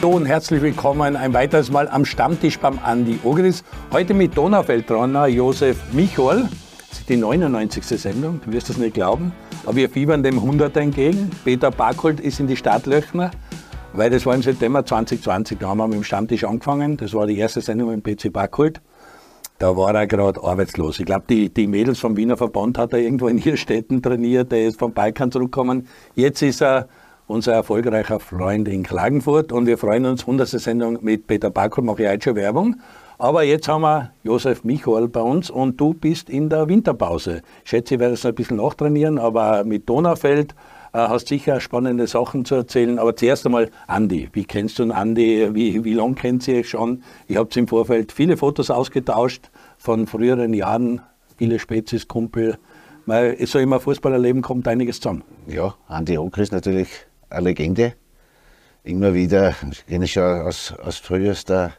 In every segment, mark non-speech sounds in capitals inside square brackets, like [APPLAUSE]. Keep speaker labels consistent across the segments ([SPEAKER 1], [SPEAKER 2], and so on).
[SPEAKER 1] Hallo und herzlich willkommen ein weiteres Mal am Stammtisch beim Andi Ogris. Heute mit Donaufeldrunner Josef Michol. Das ist die 99. Sendung, du wirst es nicht glauben. Aber wir fiebern dem 100 entgegen. Peter Barkold ist in die Startlöchner, weil das war im September 2020. Da haben wir mit dem Stammtisch angefangen. Das war die erste Sendung mit PC Barkold. Da war er gerade arbeitslos. Ich glaube, die, die Mädels vom Wiener Verband hat er irgendwo in ihren Städten trainiert. Der ist vom Balkan zurückgekommen. Jetzt ist er unser erfolgreicher Freund in Klagenfurt und wir freuen uns, 100. Sendung mit Peter Barkold, mache ich heute schon Werbung. Aber jetzt haben wir Josef Michol bei uns und du bist in der Winterpause. Ich schätze, ich werde es ein bisschen nachtrainieren, aber mit Donaufeld äh, hast sicher spannende Sachen zu erzählen. Aber zuerst einmal Andi. Wie kennst du den Andi? Wie, wie lange kennt ihr schon? Ich habe im Vorfeld viele Fotos ausgetauscht von früheren Jahren, viele Spezies, Kumpel. Weil so immer Fußballerleben kommt einiges zusammen.
[SPEAKER 2] Ja, Andi Ocker ist natürlich eine Legende. Immer wieder, ich kenne schon aus, aus frühester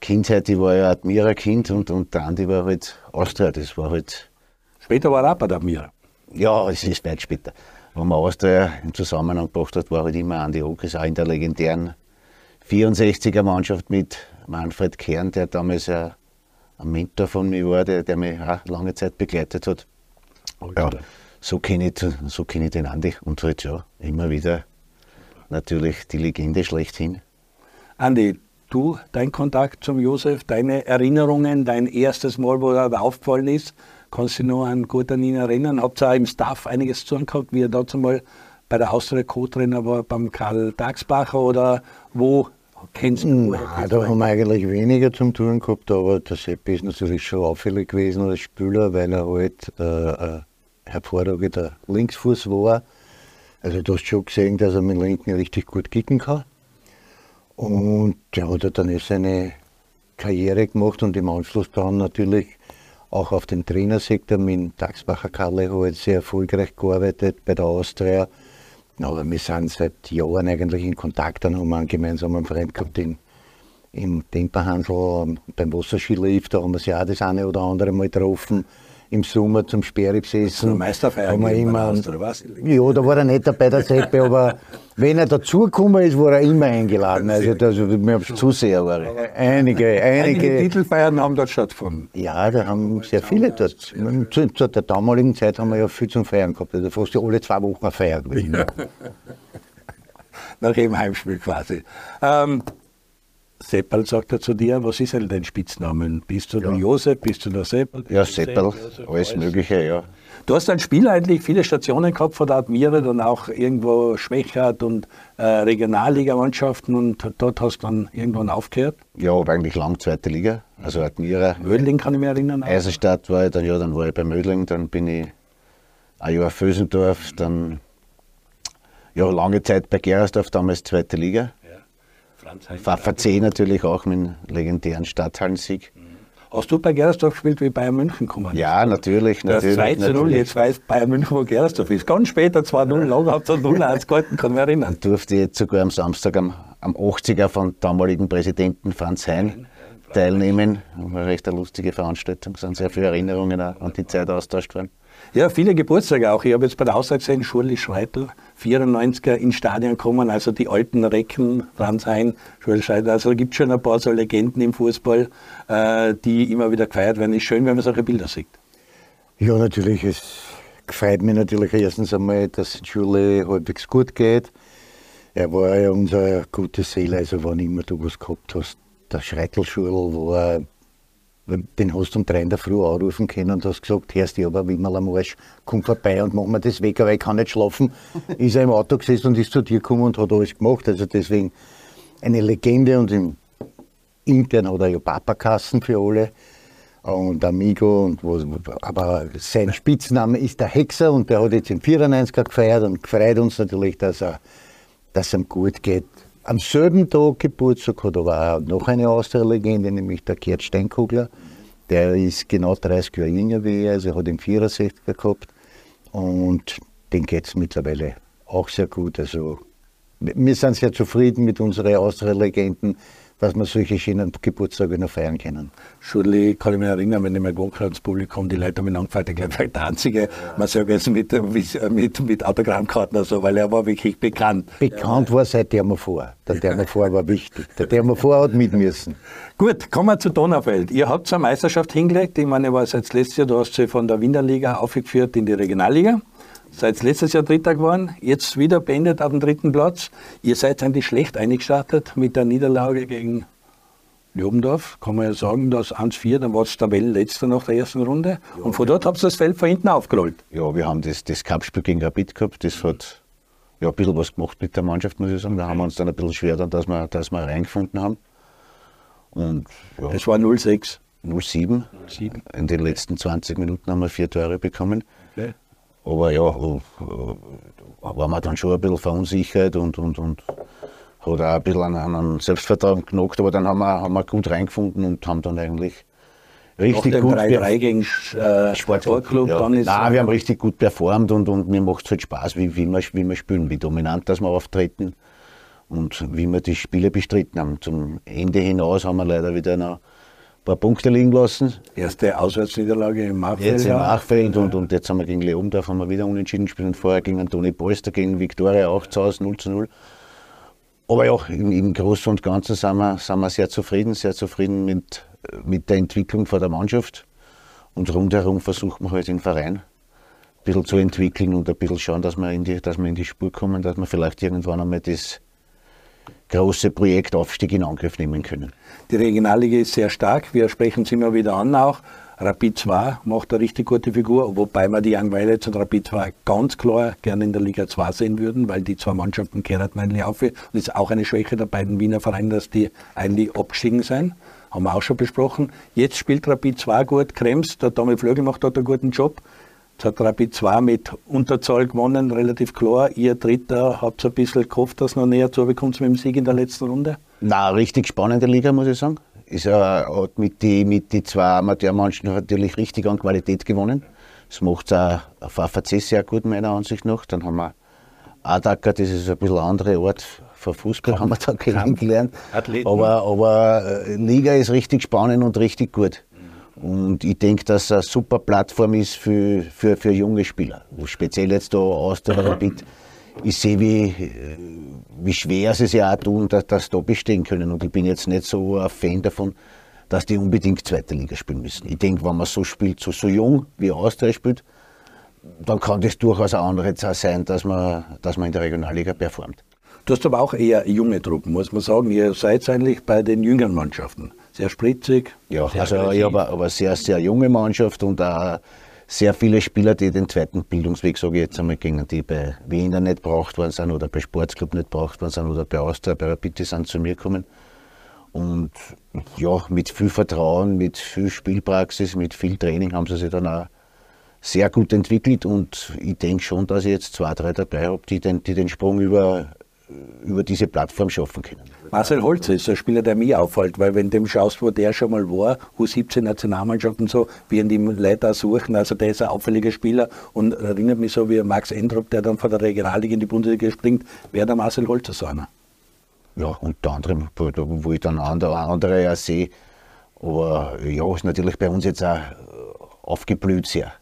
[SPEAKER 2] Kindheit, ich war ja Admira-Kind und, und der Andi war halt Austria, das war halt...
[SPEAKER 1] Später war er auch bei der Admira.
[SPEAKER 2] Ja, es ist weit später. Wenn man Austria im Zusammenhang gebracht hat, war halt immer Andi Okres, auch in der legendären 64er Mannschaft mit Manfred Kern, der damals ein, ein Mentor von mir war, der, der mich auch lange Zeit begleitet hat. Ja, so kenne ich, so kenn ich den Andi und halt ja, immer wieder natürlich die Legende schlechthin.
[SPEAKER 1] Andi, du, dein Kontakt zum Josef, deine Erinnerungen, dein erstes Mal, wo er aufgefallen ist, kannst du dich noch an gut an ihn erinnern? Habt ihr auch im Staff einiges zu tun gehabt, wie er dazu mal bei der Austria Co-Trainer war, beim Karl Dagsbacher oder wo kennst du?
[SPEAKER 3] Nein, da haben wir eigentlich weniger zum tun gehabt, aber der Seppi ist natürlich schon auffällig gewesen als Spieler, weil er halt äh, ein hervorragender Linksfuß war. Also du hast schon gesehen, dass er mit dem Linken richtig gut kicken kann. Und der hat dann eh seine Karriere gemacht und im Anschluss dann natürlich auch auf den Trainersektor mit Tagsbacher Kalle halt sehr erfolgreich gearbeitet bei der Austria. Aber wir sind seit Jahren eigentlich in Kontakt, dann haben wir einen gemeinsamen Freund gehabt in, im Temperhandel, beim Wasserskilift, da haben wir sie auch das eine oder andere Mal getroffen im Sommer zum Sperre besessen.
[SPEAKER 1] Meisterfeier
[SPEAKER 3] haben wir immer, oder was? Ja, da war er nicht dabei, der Seppe, aber wenn er dazugekommen ist, war er immer eingeladen. Also, das, wir haben Zuseher war Einige, [LAUGHS] einige,
[SPEAKER 1] einige Titelfeiern haben dort stattgefunden.
[SPEAKER 3] Ja, da haben sehr viele dort. Zu, zu, der damaligen Zeit haben wir ja viel zum Feiern gehabt. Also fast alle zwei Wochen eine Feier gewesen. [LAUGHS]
[SPEAKER 1] Nach jedem Heimspiel quasi. Ähm, Seppel sagt er zu dir, was ist denn dein Spitznamen? Bist du ja. der Josef, bist du der Seppel?
[SPEAKER 2] Ja, Seppel, alles Mögliche, ja.
[SPEAKER 1] Du hast als Spieler eigentlich viele Stationen gehabt von der Admira, dann auch irgendwo Schwächert und äh, Regionalligamannschaften und dort hast du dann irgendwann aufgehört?
[SPEAKER 2] Ja, aber eigentlich lang zweite Liga, also Admira.
[SPEAKER 1] Mödling kann ich mich erinnern.
[SPEAKER 2] Eisenstadt war ich dann, ja, dann war ich bei Mödling, dann bin ich ein Jahr Fösendorf, dann ja, lange Zeit bei Gerersdorf, damals zweite Liga. VC natürlich auch mit dem legendären Stadthallensieg. Mhm.
[SPEAKER 1] Hast du bei Gerersdorf gespielt, wie Bayern München gekommen
[SPEAKER 2] Ja, natürlich. natürlich
[SPEAKER 1] das 2 zu 0, jetzt weiß Bayern München, wo Gerersdorf ist. Ganz später 2-0, lange hat es 0-1 gehalten, kann mich erinnern. [LAUGHS]
[SPEAKER 2] Ich durfte jetzt sogar am Samstag am, am 80er von damaligen Präsidenten Franz Hein teilnehmen. War eine recht eine lustige Veranstaltung, es sind sehr viele Erinnerungen an die Zeit austauscht worden.
[SPEAKER 1] Ja, viele Geburtstage auch. Ich habe jetzt bei der Auszeit gesehen, Schurli Schreitel, 94er ins Stadion kommen, also die alten Recken, Franz Hein, Schurli Schreitel. Also da gibt es schon ein paar so Legenden im Fußball, äh, die immer wieder gefeiert werden. Ist schön, wenn man solche Bilder sieht.
[SPEAKER 3] Ja, natürlich. Es freut mich natürlich erstens einmal, dass es Schule halbwegs gut geht. Er war ja unser gute Seele, also wann immer du was gehabt hast. Der Schreitelschul war den hast du um drei in der Früh anrufen können und hast gesagt, hörst du aber Wimmerl am Arsch, komm vorbei und mach mir das weg, aber ich kann nicht schlafen. [LAUGHS] ist er im Auto gesessen und ist zu dir gekommen und hat alles gemacht. Also deswegen eine Legende und im intern hat er ja Papakassen für alle und Amigo und was, aber sein Spitzname ist der Hexer und der hat jetzt im 94er gefeiert und gefreut uns natürlich, dass er dass es ihm gut geht. Am selben Tag Geburtstag hat aber auch noch eine Austria-Legende, nämlich der Gerd Steinkugler. Der ist genau 30 Jahre jünger wie er, also er hat den 64er gehabt. Und den geht es mittlerweile auch sehr gut. Also wir sind sehr zufrieden mit unseren Austria-Legenden. Dass wir solche schönen Geburtstage noch feiern können.
[SPEAKER 1] Schulli, kann ich mich erinnern, wenn ich mal gewohnt habe ins Publikum, die Leute haben ihn angefragt, ich glaube, der Einzige, man sagt jetzt mit, mit, mit Autogrammkarten oder so, weil er war wirklich bekannt.
[SPEAKER 3] Bekannt war seit Thermofor. Der Thermofor war wichtig. Der Thermofor hat mit müssen.
[SPEAKER 1] Gut, kommen wir zu Donaufeld. Ihr habt eine Meisterschaft hingelegt, ich meine, war seit letztes Jahr, du hast sie von der Winterliga aufgeführt in die Regionalliga. Seid letztes Jahr Dritter geworden, jetzt wieder beendet auf dem dritten Platz. Ihr seid eigentlich schlecht eingestartet mit der Niederlage gegen Ljubendorf. Kann man ja sagen, dass 1-4, dann war es Tabellenletzter nach der ersten Runde. Ja, und von dort habt ihr das Feld von hinten aufgerollt.
[SPEAKER 2] Ja, wir haben das, das Cup-Spiel gegen Rapid gehabt. Das hat ja, ein bisschen was gemacht mit der Mannschaft, muss ich sagen. Da haben wir uns dann ein bisschen schwer, dann, dass, wir, dass wir reingefunden haben.
[SPEAKER 1] Und, ja, es war 0-6.
[SPEAKER 2] 0-7. In den letzten 20 Minuten haben wir vier Tore bekommen. Okay. Aber ja, war man dann schon ein bisschen verunsichert und, und, und hat auch ein bisschen an, an Selbstvertrauen genockt, aber dann haben wir, haben wir gut reingefunden und haben dann eigentlich richtig Nach gut
[SPEAKER 1] 3-3 gegen äh,
[SPEAKER 2] Sportclub. Ja. Dann ist Nein, wir haben richtig gut performt und, und mir macht es halt Spaß, wie, wie, wir, wie wir spielen, wie dominant dass wir auftreten und wie wir die Spiele bestritten haben. Zum Ende hinaus haben wir leider wieder noch paar Punkte liegen lassen.
[SPEAKER 1] Erste Auswärtsniederlage im Machfeld.
[SPEAKER 2] Jetzt im Machfeld und, und jetzt haben wir gegen Leondorf haben wir wieder unentschieden gespielt und vorher gegen Antoni Polster, gegen Viktoria auch zu Hause 0 zu 0. Aber ja, im, im Großen und Ganzen sind wir, sind wir sehr zufrieden, sehr zufrieden mit, mit der Entwicklung von der Mannschaft. Und rundherum versuchen wir halt den Verein ein bisschen zu entwickeln und ein bisschen schauen, dass wir in die, dass wir in die Spur kommen, dass wir vielleicht irgendwann einmal das große Projektaufstieg in Angriff nehmen können.
[SPEAKER 1] Die Regionalliga ist sehr stark, wir sprechen es immer wieder an auch. Rapid 2 macht eine richtig gute Figur, wobei wir die Young Violets und Rapid 2 ganz klar gerne in der Liga 2 sehen würden, weil die zwei Mannschaften kehren eigentlich auf. Und das ist auch eine Schwäche der beiden Wiener Vereine, dass die eigentlich abgestiegen sind. Haben wir auch schon besprochen. Jetzt spielt Rapid 2 gut, Krems, der Tommy Flögel macht dort einen guten Job. Jetzt hat Rapid 2 mit Unterzahl gewonnen, relativ klar. Ihr Dritter habt ein bisschen gehofft, dass noch näher zu bekommt mit dem Sieg in der letzten Runde?
[SPEAKER 2] Na, richtig spannende Liga, muss ich sagen. Ist, äh, hat mit den mit die zwei Amateurmannschaften natürlich richtig an Qualität gewonnen. Das macht es auch auf AVC sehr gut, meiner Ansicht nach. Dann haben wir Adacker, das ist ein bisschen ein anderer Ort von Fußball, Kampf, haben wir da kennengelernt. Aber, aber äh, Liga ist richtig spannend und richtig gut. Und ich denke, dass es eine super Plattform ist für, für, für junge Spieler. Speziell jetzt da aus der Rapid. Ich sehe, wie, wie schwer sie es ja auch tun, dass, dass sie da bestehen können. Und ich bin jetzt nicht so ein Fan davon, dass die unbedingt zweite Liga spielen müssen. Ich denke, wenn man so spielt, so, so jung wie Austria spielt, dann kann das durchaus eine andere Zeit sein, dass man, dass man in der Regionalliga performt.
[SPEAKER 1] Du hast aber auch eher junge Truppen, muss man sagen. Ihr seid eigentlich bei den jüngeren Mannschaften sehr spritzig.
[SPEAKER 2] Ja, sehr also ich habe aber sehr, sehr junge Mannschaft und auch sehr viele Spieler, die den zweiten Bildungsweg, sage ich jetzt einmal, gingen, die bei Wiener nicht braucht worden sind oder bei Sportsclub nicht braucht worden sind oder bei Austria, bei Rapid sind zu mir gekommen. Und ja, mit viel Vertrauen, mit viel Spielpraxis, mit viel Training haben sie sich dann auch sehr gut entwickelt und ich denke schon, dass ich jetzt zwei, drei dabei habe, die den, die den Sprung über, über diese Plattform schaffen können.
[SPEAKER 1] Marcel Holzer ist ein Spieler, der mir auffällt, weil wenn du dem schaust, wo der schon mal war, U17 Nationalmannschaft und so, wie die Leute suchen, also der ist ein auffälliger Spieler und erinnert mich so wie Max Endrup, der dann von der Regionalliga in die Bundesliga springt, wäre der Marcel Holzer so einer.
[SPEAKER 2] Ja, unter anderem, wo ich dann andere, andere ja sehe, aber ja, ist natürlich bei uns jetzt auch aufgeblüht sehr.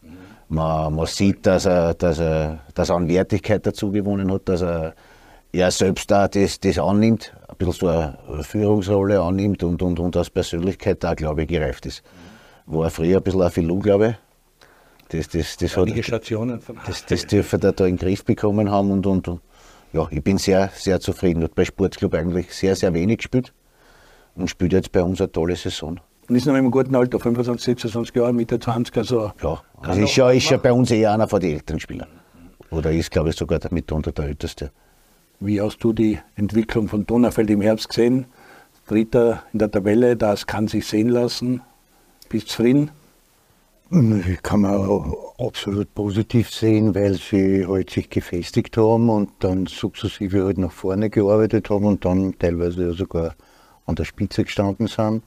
[SPEAKER 2] Man, man sieht, dass er, dass, er, dass er an Wertigkeit dazu gewonnen hat, dass er, er selbst da das, das annimmt, bisschen so eine Führungsrolle annimmt und, und, und als Persönlichkeit da, glaube ich, gereift ist. War früher ein bisschen ein Filou, glaube ich. Das, das, das, hat,
[SPEAKER 1] Stationen
[SPEAKER 2] das, das dürfen wir da in den Griff bekommen haben und, und, und ja, ich bin sehr, sehr zufrieden. Hat bei Sportclub eigentlich sehr, sehr wenig gespielt und spielt jetzt bei uns eine tolle Saison.
[SPEAKER 1] Und ist noch im guten Alter, 25, 26 Jahre, Mitte 20, also.
[SPEAKER 2] Ja, also ist ja, ist ja bei uns eher einer von den älteren Spielern. Oder ist, glaube ich, sogar mitunter der älteste.
[SPEAKER 1] Wie hast du die Entwicklung von Donaufeld im Herbst gesehen? Dritter in der Tabelle, das kann sich sehen lassen. Bist du zufrieden?
[SPEAKER 3] Ich kann man absolut positiv sehen, weil sie halt sich gefestigt haben und dann sukzessive halt nach vorne gearbeitet haben und dann teilweise sogar an der Spitze gestanden sind.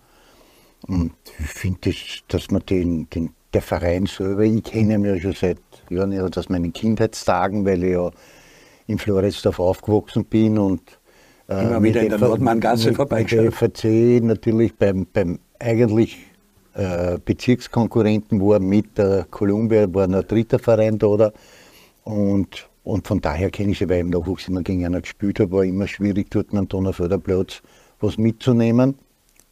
[SPEAKER 3] Und ich finde, das, dass man den, den, der Verein selber, ich kenne ihn ja schon seit Jahren, aus meinen Kindheitstagen, weil ich ja in Floridsdorf aufgewachsen bin und Äh,
[SPEAKER 1] Immer
[SPEAKER 3] mit
[SPEAKER 1] wieder in der Nordmanngasse vorbeigeschaut.
[SPEAKER 3] FAC natürlich beim, beim eigentlich äh, Bezirkskonkurrenten war mit der Columbia, war noch ein dritter Verein da. Oder? Und, und von daher kenne ich sie, weil ich im Nachwuchs immer gegen einen gespielt habe, war immer schwierig, dort am Donaufelderplatz was mitzunehmen.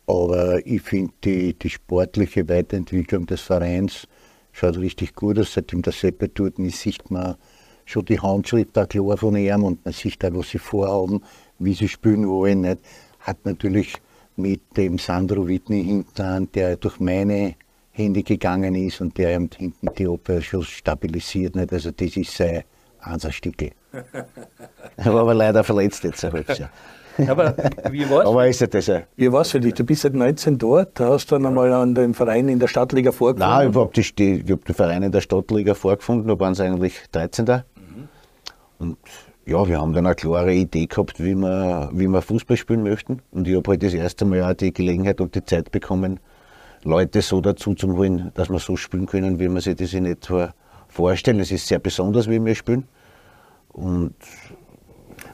[SPEAKER 3] Aber ich finde die, die sportliche Weiterentwicklung des Vereins schaut richtig gut aus. Seitdem der Seppe dort ist, sieht man schon die Handschrift auch klar von ihm und man sieht auch, was sie vorhaben, wie sie spielen wollen. Nicht? Hat natürlich mit dem Sandro Whitney hinten, der durch meine Hände gegangen ist und der hinten die Abwehr schon stabilisiert. Nicht? Also das ist sein Einsatzstickel. [LAUGHS]
[SPEAKER 2] Er war aber leider verletzt jetzt ein halbes Jahr.
[SPEAKER 1] Aber wie war's?
[SPEAKER 2] Aber ist ja das ja.
[SPEAKER 1] Wie war es für dich? Du bist seit 19 dort, hast dann einmal an den Verein in der Stadtliga vorgefunden.
[SPEAKER 2] Nein, ich habe hab den Verein in der Stadtliga vorgefunden, da waren sie eigentlich 13. Und ja, wir haben dann eine klare Idee gehabt, wie wir, wie wir Fußball spielen möchten. Und ich habe halt das erste Mal auch die Gelegenheit und die Zeit bekommen, Leute so dazu zu holen, dass wir so spielen können, wie man sich das in etwa vorstellen. Es ist sehr besonders, wie wir spielen. Und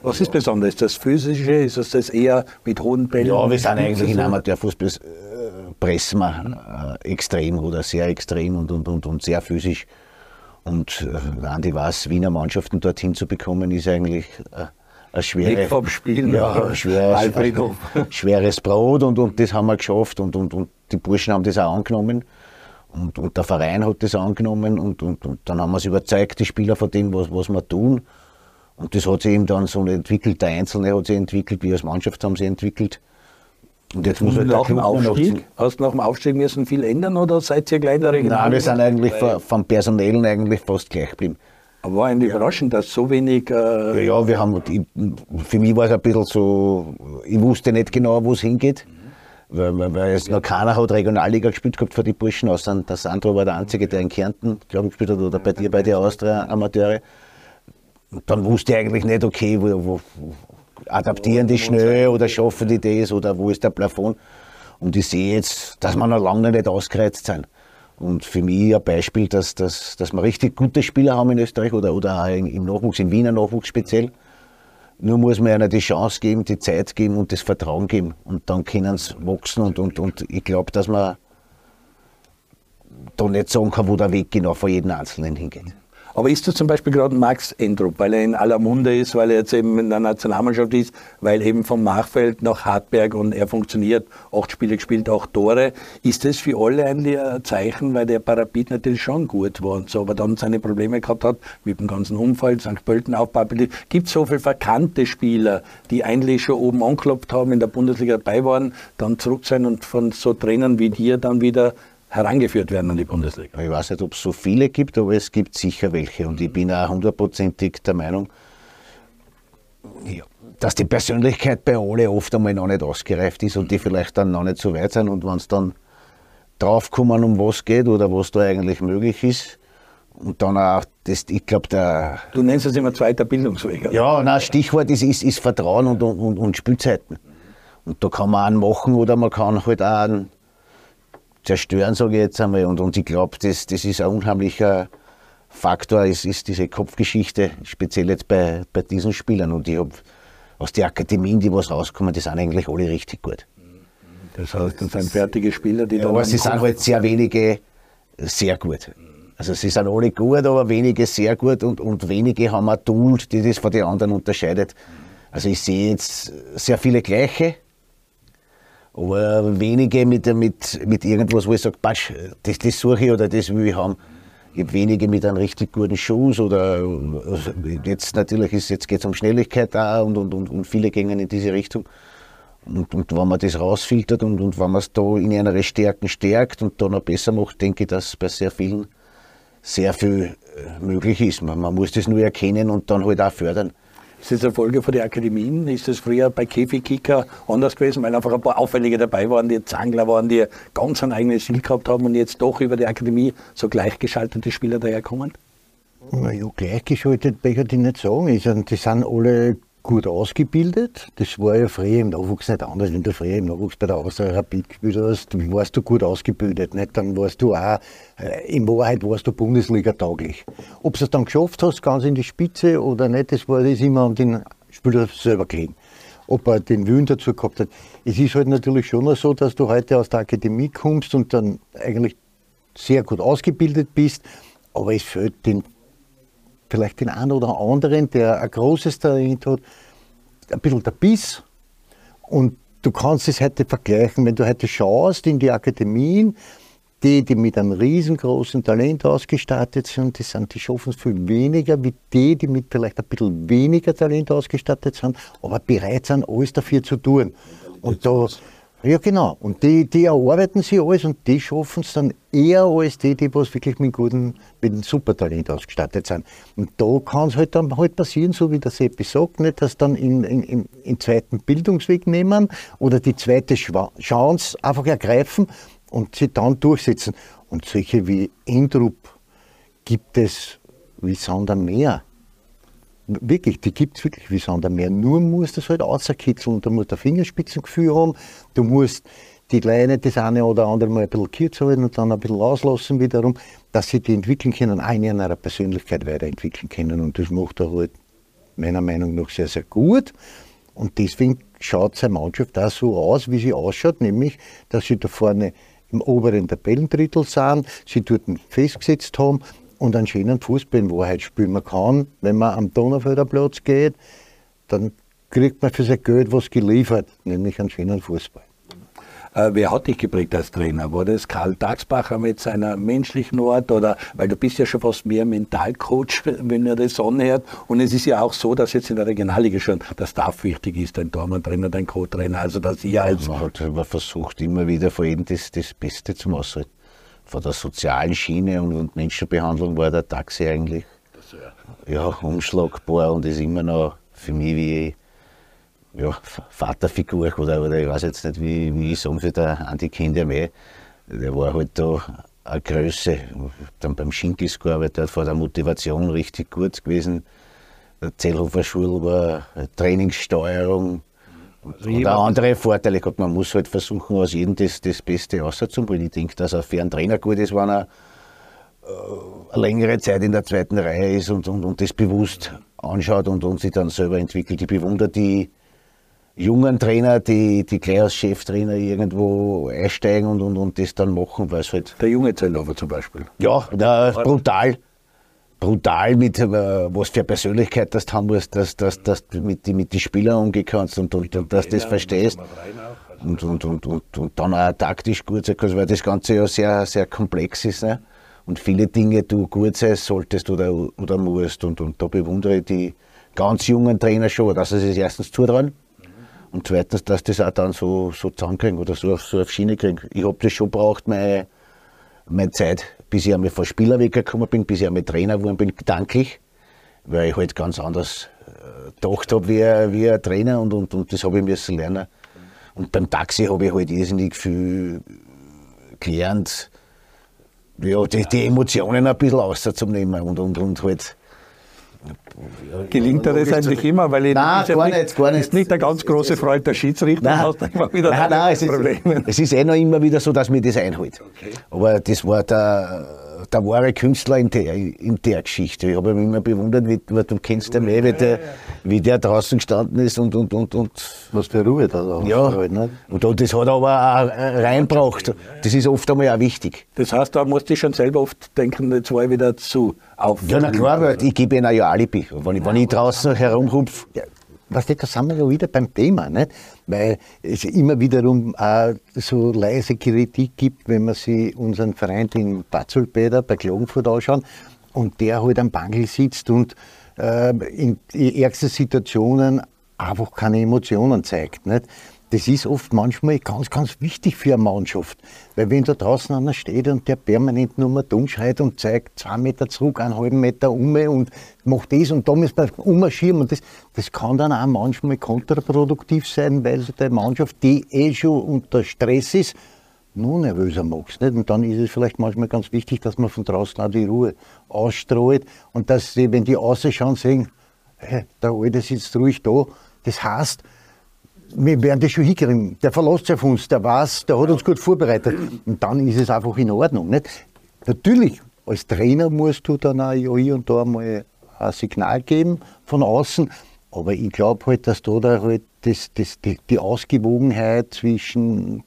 [SPEAKER 1] Was ist besonders? Ist das Physische? Ist das, das eher mit hohen Bällen?
[SPEAKER 2] Ja, wir sind eigentlich in Amateurfußball äh, pressen wir äh, extrem oder sehr extrem und, und, und, und sehr physisch. Und äh, Andi weiß, Wiener Mannschaften dorthin zu bekommen, ist eigentlich äh, ein schwere,
[SPEAKER 1] vom Spiel
[SPEAKER 2] ja, schweres, [LAUGHS] schweres Brot und, und das haben wir geschafft und, und, und die Burschen haben das auch angenommen. Und, und der Verein hat das angenommen und, und, und dann haben wir es überzeugt, die Spieler von dem, was, was wir tun. Und das hat sich eben dann so entwickelt, der Einzelne hat sich entwickelt, wir als Mannschaft haben sie entwickelt. Und jetzt muss halt
[SPEAKER 1] dem
[SPEAKER 2] Club nur noch
[SPEAKER 1] Aufstieg? Hast du nach dem Aufstieg müssen viel ändern oder seid ihr gleich in der Region?
[SPEAKER 2] Nein, wir sind eigentlich vom, vom Personellen eigentlich fast gleich geblieben.
[SPEAKER 1] Aber war eigentlich überraschend, dass so wenig.
[SPEAKER 2] Ja,
[SPEAKER 1] Äh,
[SPEAKER 2] ja, wir haben, ich, für mich war es ein bisschen so, ich wusste nicht genau, wo es hingeht. Weil, weil, weil es noch keiner hat Regionalliga gespielt gehabt für die Burschen, außer der Sandro war der Einzige, der in Kärnten, glaube ich, gespielt hat, oder bei dir, bei der Austria Amateure. Und dann wusste ich eigentlich nicht, okay, wo, wo, wo adaptieren die schnell oder schaffen die das oder wo ist der Plafond. Und ich sehe jetzt, dass wir noch lange nicht ausgereizt sind. Und für mich ein Beispiel, dass, dass, dass wir richtig gute Spieler haben in Österreich oder, oder auch im Nachwuchs, im Wiener Nachwuchs speziell. Nur muss man ihnen die Chance geben, die Zeit geben und das Vertrauen geben. Und dann können sie wachsen. Und, und, und ich glaube, dass man da nicht sagen kann, wo der Weg genau von jedem Einzelnen hingeht.
[SPEAKER 1] Aber ist das zum Beispiel gerade Max Endrup, weil er in aller Munde ist, weil er jetzt eben in der Nationalmannschaft ist, weil eben vom Machfeld nach Hartberg und er funktioniert, acht Spiele gespielt, acht Tore. Ist das für alle eigentlich ein Zeichen, weil der Parapit natürlich schon gut war und so, aber dann seine Probleme gehabt hat mit dem ganzen Umfall, St. Pölten Aufbau. Gibt so viele verkannte Spieler, die eigentlich schon oben angeklopft haben, in der Bundesliga dabei waren, dann zurück sein und von so Trainern wie dir dann wieder herangeführt werden an die Bundesliga.
[SPEAKER 2] Ich weiß nicht, ob es so viele gibt, aber es gibt sicher welche. Und ich bin auch hundertprozentig der Meinung, ja, dass die Persönlichkeit bei alle oft einmal noch nicht ausgereift ist und die vielleicht dann noch nicht so weit sind. Und wenn es dann draufkommen, um was geht oder was da eigentlich möglich ist, und dann auch, das, ich glaube, der,
[SPEAKER 1] Du nennst es immer zweiter Bildungsweg. oder?
[SPEAKER 2] ja, nein, Stichwort ist, ist, ist Vertrauen und, und, und Spielzeiten. Und da kann man einen machen oder man kann halt auch einen zerstören, sage ich jetzt einmal. Und, und ich glaube, das, das ist ein unheimlicher Faktor, ist, ist diese Kopfgeschichte, speziell jetzt bei, bei diesen Spielern. Und ich habe aus den Akademien, die was rauskommen, die sind eigentlich alle richtig gut.
[SPEAKER 1] Das heißt, das sind fertige Spieler, die
[SPEAKER 2] Ja,
[SPEAKER 1] dann
[SPEAKER 2] aber sie sind halt sehr wenige sehr gut. Also sie sind alle gut, aber wenige sehr gut und, und wenige haben ein Tool, das das von den anderen unterscheidet. Also ich sehe jetzt sehr viele gleiche, aber wenige mit, mit, mit irgendwas, wo ich sage, Patsch, das, das suche ich oder das will ich haben. Ich habe wenige mit einem richtig guten Schuss oder also jetzt natürlich ist, jetzt geht es um Schnelligkeit da und, und, und, und viele gehen in diese Richtung. Und, und wenn man das rausfiltert und, und wenn man es da in ihre Stärken stärkt und da noch besser macht, denke ich, dass bei sehr vielen sehr viel äh, möglich ist. Man, man muss das nur erkennen und dann halt auch fördern.
[SPEAKER 1] Ist das eine Folge von den Akademien? Ist das früher bei Käfigkicker anders gewesen, weil einfach ein paar Auffällige dabei waren, die Zangler waren, die ganz ein eigenes Ziel gehabt haben und jetzt doch über die Akademie so gleichgeschaltete Spieler daherkommen?
[SPEAKER 3] Na ja, gleichgeschaltet möchte ich nicht sagen. Die sind alle gut ausgebildet. Das war ja früher im Nachwuchs nicht anders. Wenn du früher im Nachwuchs bei der Austria Rapid gespielt hast, warst du gut ausgebildet. Nicht? Dann warst du auch, äh, in Wahrheit warst du Bundesliga tauglich. Ob du es dann geschafft hast, ganz in die Spitze oder nicht, das war das immer an den Spieler selber gelegen. ob er den Willen dazu gehabt hat. Es ist halt natürlich schon so, dass du heute aus der Akademie kommst und dann eigentlich sehr gut ausgebildet bist, aber es fehlt den, vielleicht den einen oder anderen, der ein großes Talent hat, ein bisschen der Biss. Und du kannst es heute vergleichen, wenn du heute schaust in die Akademien, die, die mit einem riesengroßen Talent ausgestattet sind, die, sind, die schaffen es viel weniger wie die, die mit vielleicht ein bisschen weniger Talent ausgestattet sind, aber bereit sind, alles dafür zu tun. Und da, ja genau, und die, die erarbeiten sich alles und die schaffen es dann eher als die, die was wirklich mit gutem, mit einem Supertalent ausgestattet sind. Und da kann es halt dann halt passieren, so wie der Seppi sagt, nicht, dass dann in, in, in, in zweiten Bildungsweg nehmen oder die zweite Chance einfach ergreifen und sie dann durchsetzen. Und solche wie Endrup gibt es wie Sand am Meer. Wirklich, die gibt es wirklich wie Sand am Meer. Nur musst du es halt außerkitzeln. Du musst ein Fingerspitzengefühl haben, du musst die Kleine das eine oder andere mal ein bisschen kürzer halten und dann ein bisschen auslassen wiederum, dass sie die entwickeln können, auch in ihrer Persönlichkeit weiterentwickeln können. Und das macht er halt meiner Meinung nach sehr, sehr gut. Und deswegen schaut seine Mannschaft auch so aus, wie sie ausschaut, nämlich, dass sie da vorne im oberen Tabellendrittel sind, sie dort festgesetzt haben und einen schönen Fußball in Wahrheit spielen. Man kann, wenn man am Donaufelder Platz geht, dann kriegt man für sein Geld was geliefert, nämlich einen schönen Fußball.
[SPEAKER 1] Äh, wer hat dich geprägt als Trainer? War das Karl Dagsbacher mit seiner menschlichen Art oder, weil du bist ja schon fast mehr Mentalcoach, wenn er das anhört. Und es ist ja auch so, dass jetzt in der Regionalliga schon der Staff wichtig ist, dein Tormann-Trainer, dein Co-Trainer, also dass ihr als...
[SPEAKER 2] Man, hat, man versucht immer wieder vor jedem das, das Beste zu machen. Von der sozialen Schiene und, Menschenbehandlung war der Taxi eigentlich ja, unschlagbar und ist immer noch für mich wie ja, Vaterfigur oder, oder ich weiß jetzt nicht, wie, wie ich sagen soll, der ja mehr. Der war halt da eine Größe. Dann beim Schinkis gearbeitet, vor der Motivation richtig gut gewesen. Der Zellhofer Schule war Trainingssteuerung. Und auch andere Vorteile gehabt. Man muss halt versuchen, aus jedem das, das Beste rauszubringen. Ich denke, dass er für einen Trainer gut ist, wenn er äh, eine längere Zeit in der zweiten Reihe ist und, und, und das bewusst anschaut und, und sich dann selber entwickelt. Ich bewundere die, jungen Trainer, die, die gleich als Cheftrainer irgendwo einsteigen und, und, und das dann machen, weil es halt.
[SPEAKER 1] Der junge Zellhofer zum Beispiel.
[SPEAKER 2] Ja, na, brutal. Brutal mit äh, was für Persönlichkeit das haben musst, dass, dass, dass du mit, mit den Spielern umgehen kannst und, und, und dass du das verstehst. Und, und, und, und, und dann auch taktisch gut sein kannst, weil das Ganze ja sehr, sehr komplex ist. Ne? Und viele Dinge du gut sein solltest oder, oder musst. Und, und da bewundere ich die ganz jungen Trainer schon, dass sie sich erstens zutrauen und zweitens, dass das auch dann so, so zusammenkriegen oder so, so auf Schiene kriegen. Ich habe das schon braucht meine, meine Zeit, bis ich einmal von Spieler weggekommen bin, bis ich einmal Trainer geworden bin, gedanklich, weil ich halt ganz anders äh, gedacht habe wie, wie ein Trainer und, und, und das habe ich müssen lernen. Und beim Taxi habe ich halt irrsinnig viel gelernt, ja, die, die Emotionen ein bisschen rauszunehmen und, und, und halt
[SPEAKER 1] Gelingt dir das eigentlich immer? Weil ich
[SPEAKER 2] nein, gar nicht, nicht, gar nicht.
[SPEAKER 1] Ist nicht der ganz große Freund der Schiedsrichter.
[SPEAKER 2] Nein, hast immer wieder nein, nein es, ist, es ist eh noch immer wieder so, dass mir das einholt. Okay. Aber das war der, der wahre Künstler in der, in der Geschichte. Ich habe ihn immer bewundert, wie, du kennst den mehr, wie der, wie der draußen gestanden ist und, und, und, und
[SPEAKER 3] was für Ruhe da drauf.
[SPEAKER 2] Ja, halt, ne? und das hat er aber auch reinbracht. Das ist oft einmal auch wichtig.
[SPEAKER 1] Das heißt, da musst du schon selber oft denken, jetzt war ich wieder zu auf.
[SPEAKER 2] Ja, na klar, weil ich gebe ihnen ja Alibi. Wenn ich, wenn ich draußen herumrupfe,
[SPEAKER 3] ja, was da sind wir ja wieder beim Thema, nicht? weil es immer wiederum auch so leise Kritik gibt, wenn man sich unseren Verein in Batzulbäder bei Klagenfurt anschauen und der halt am Bangel sitzt und äh, in ärgsten Situationen einfach keine Emotionen zeigt. Nicht? Das ist oft manchmal ganz, ganz wichtig für eine Mannschaft. Weil wenn da draußen einer steht und der permanent nur mal dumm schreit und zeigt zwei Meter zurück, einen halben Meter um und macht das und da muss man ummarschieren und das, das kann dann auch manchmal kontraproduktiv sein, weil die Mannschaft, die eh schon unter Stress ist, nur nervöser macht. Nicht? Und dann ist es vielleicht manchmal ganz wichtig, dass man von draußen auch die Ruhe ausstrahlt und dass sie, wenn die ausschauen, sehen, hey, der Alte sitzt ruhig da. Das heißt, wir werden das schon hinkriegen. Der verlässt sich auf uns, der weiß, der hat uns gut vorbereitet. Und dann ist es einfach in Ordnung. Nicht? Natürlich, als Trainer musst du dann auch hier und da mal ein Signal geben von außen, Aber ich glaube halt, dass da, da halt das, das, die, die Ausgewogenheit zwischen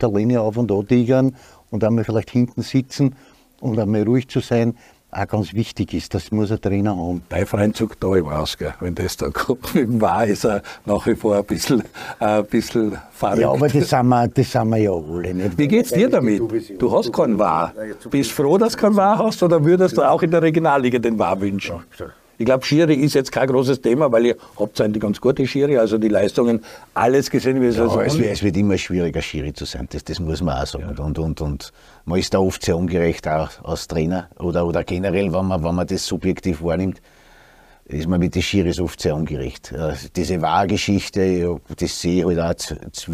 [SPEAKER 3] der Linie auf und an tigern und einmal vielleicht hinten sitzen und einmal ruhig zu sein, auch ganz wichtig ist. Das muss ein Trainer haben.
[SPEAKER 1] Dein Freund sagt da im Aus, gell? wenn das da [LAUGHS] kommt. Mit dem War ist er nach wie vor ein bisschen, ein bisschen verrückt.
[SPEAKER 3] Ja, aber das sind wir, das sind wir ja alle. Nicht?
[SPEAKER 1] Wie geht's dir damit? Du hast keinen War. Bist froh, dass du keinen War hast oder würdest du auch in der Regionalliga den War wünschen? Ich glaube, Schiri ist jetzt kein großes Thema, weil ihr habt eigentlich ganz gute Schiri, also die Leistungen, alles gesehen, wie es
[SPEAKER 2] Ja,
[SPEAKER 1] also
[SPEAKER 2] es, wird, es wird immer schwieriger, Schiri zu sein, das, das muss man auch sagen. Und, und, und man ist da oft sehr ungerecht auch als Trainer oder, oder generell, wenn man, wenn man das subjektiv wahrnimmt, ist man mit den Schiris oft sehr ungerecht. Äh, Diese Wahrgeschichte, ja, das sehe ich halt auch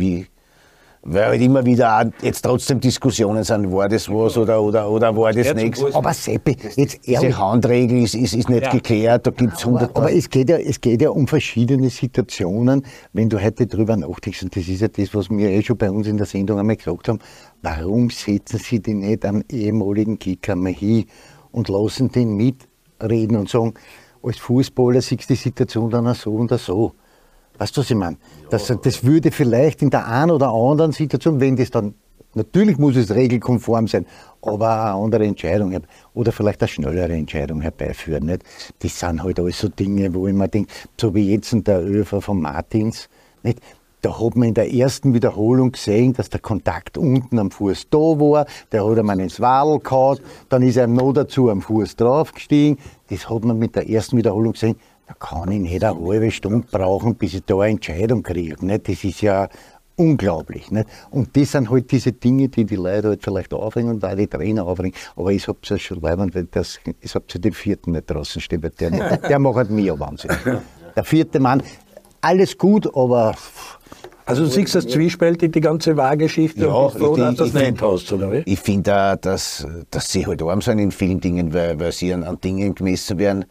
[SPEAKER 2] weil halt immer wieder auch jetzt trotzdem Diskussionen sind, war das was oder, oder, oder war das nichts.
[SPEAKER 3] Aber Seppi, jetzt ehrlich,
[SPEAKER 2] Diese Handregel ist, ist, ist nicht
[SPEAKER 1] Ja.
[SPEAKER 2] geklärt, da gibt es hundert.
[SPEAKER 3] Aber es geht, ja, es geht ja um verschiedene Situationen, wenn du heute drüber nachdenkst. Und das ist ja das, was wir eh schon bei uns in der Sendung einmal gesagt haben. Warum setzen sie die nicht am ehemaligen Kicker mal hin und lassen den mitreden und sagen, als Fußballer siehst du die Situation dann auch so und auch so. Weißt du, was ich meine? Das, das würde vielleicht in der einen oder anderen Situation, wenn das dann, natürlich muss es regelkonform sein, aber eine andere Entscheidung oder vielleicht eine schnellere Entscheidung herbeiführen. Nicht? Das sind halt alles so Dinge, wo ich mir denke, so wie jetzt in der ÖV von Martins, nicht? da hat man in der ersten Wiederholung gesehen, dass der Kontakt unten am Fuß da war, der hat einmal ins Wadel gehauen, dann ist er noch dazu am Fuß draufgestiegen. Das hat man mit der ersten Wiederholung gesehen, da kann ich nicht eine halbe Stunde brauchen, bis ich da eine Entscheidung kriege. Nicht? Das ist ja unglaublich. Nicht? Und das sind halt diese Dinge, die die Leute halt vielleicht aufregen und auch die Trainer aufregen. Aber ich hab's ja schon leibend, weil das, ich hab's ja den vierten nicht draußen stehen, weil der, nicht- [LAUGHS] der macht mir Wahnsinn. Der vierte Mann, alles gut, aber
[SPEAKER 1] Also du siehst das zwiespältig, die ganze Wahrgeschichte,
[SPEAKER 2] Ja,
[SPEAKER 1] und bist froh,
[SPEAKER 2] ich-
[SPEAKER 1] dass das
[SPEAKER 2] ich
[SPEAKER 1] nicht hast, oder wie?
[SPEAKER 2] Ich finde auch, dass, dass sie halt arm sind in vielen Dingen, weil, weil sie an, an Dingen gemessen werden,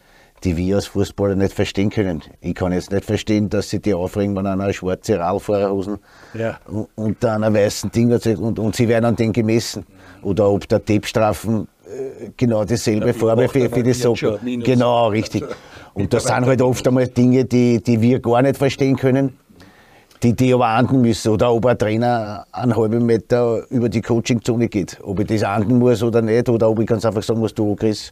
[SPEAKER 2] die wir als Fußballer nicht verstehen können. Ich kann jetzt nicht verstehen, dass sie die aufregen, wenn einer schwarze Radfahrerhosen
[SPEAKER 1] Ja.
[SPEAKER 2] und, und einer weißen Ding und, und sie werden an den gemessen. Oder ob der Deppstrafen äh, genau dieselbe
[SPEAKER 1] Ja,
[SPEAKER 2] Farbe für, für die Socken. Genau, richtig. [LAUGHS] Und das sind halt oft einmal Dinge, die, die wir gar nicht verstehen können die, die aber ahnden müssen. Oder ob ein Trainer einen halben Meter über die Coachingzone geht. Ob ich das ahnden muss oder nicht. Oder ob ich ganz einfach sagen muss, du Chris,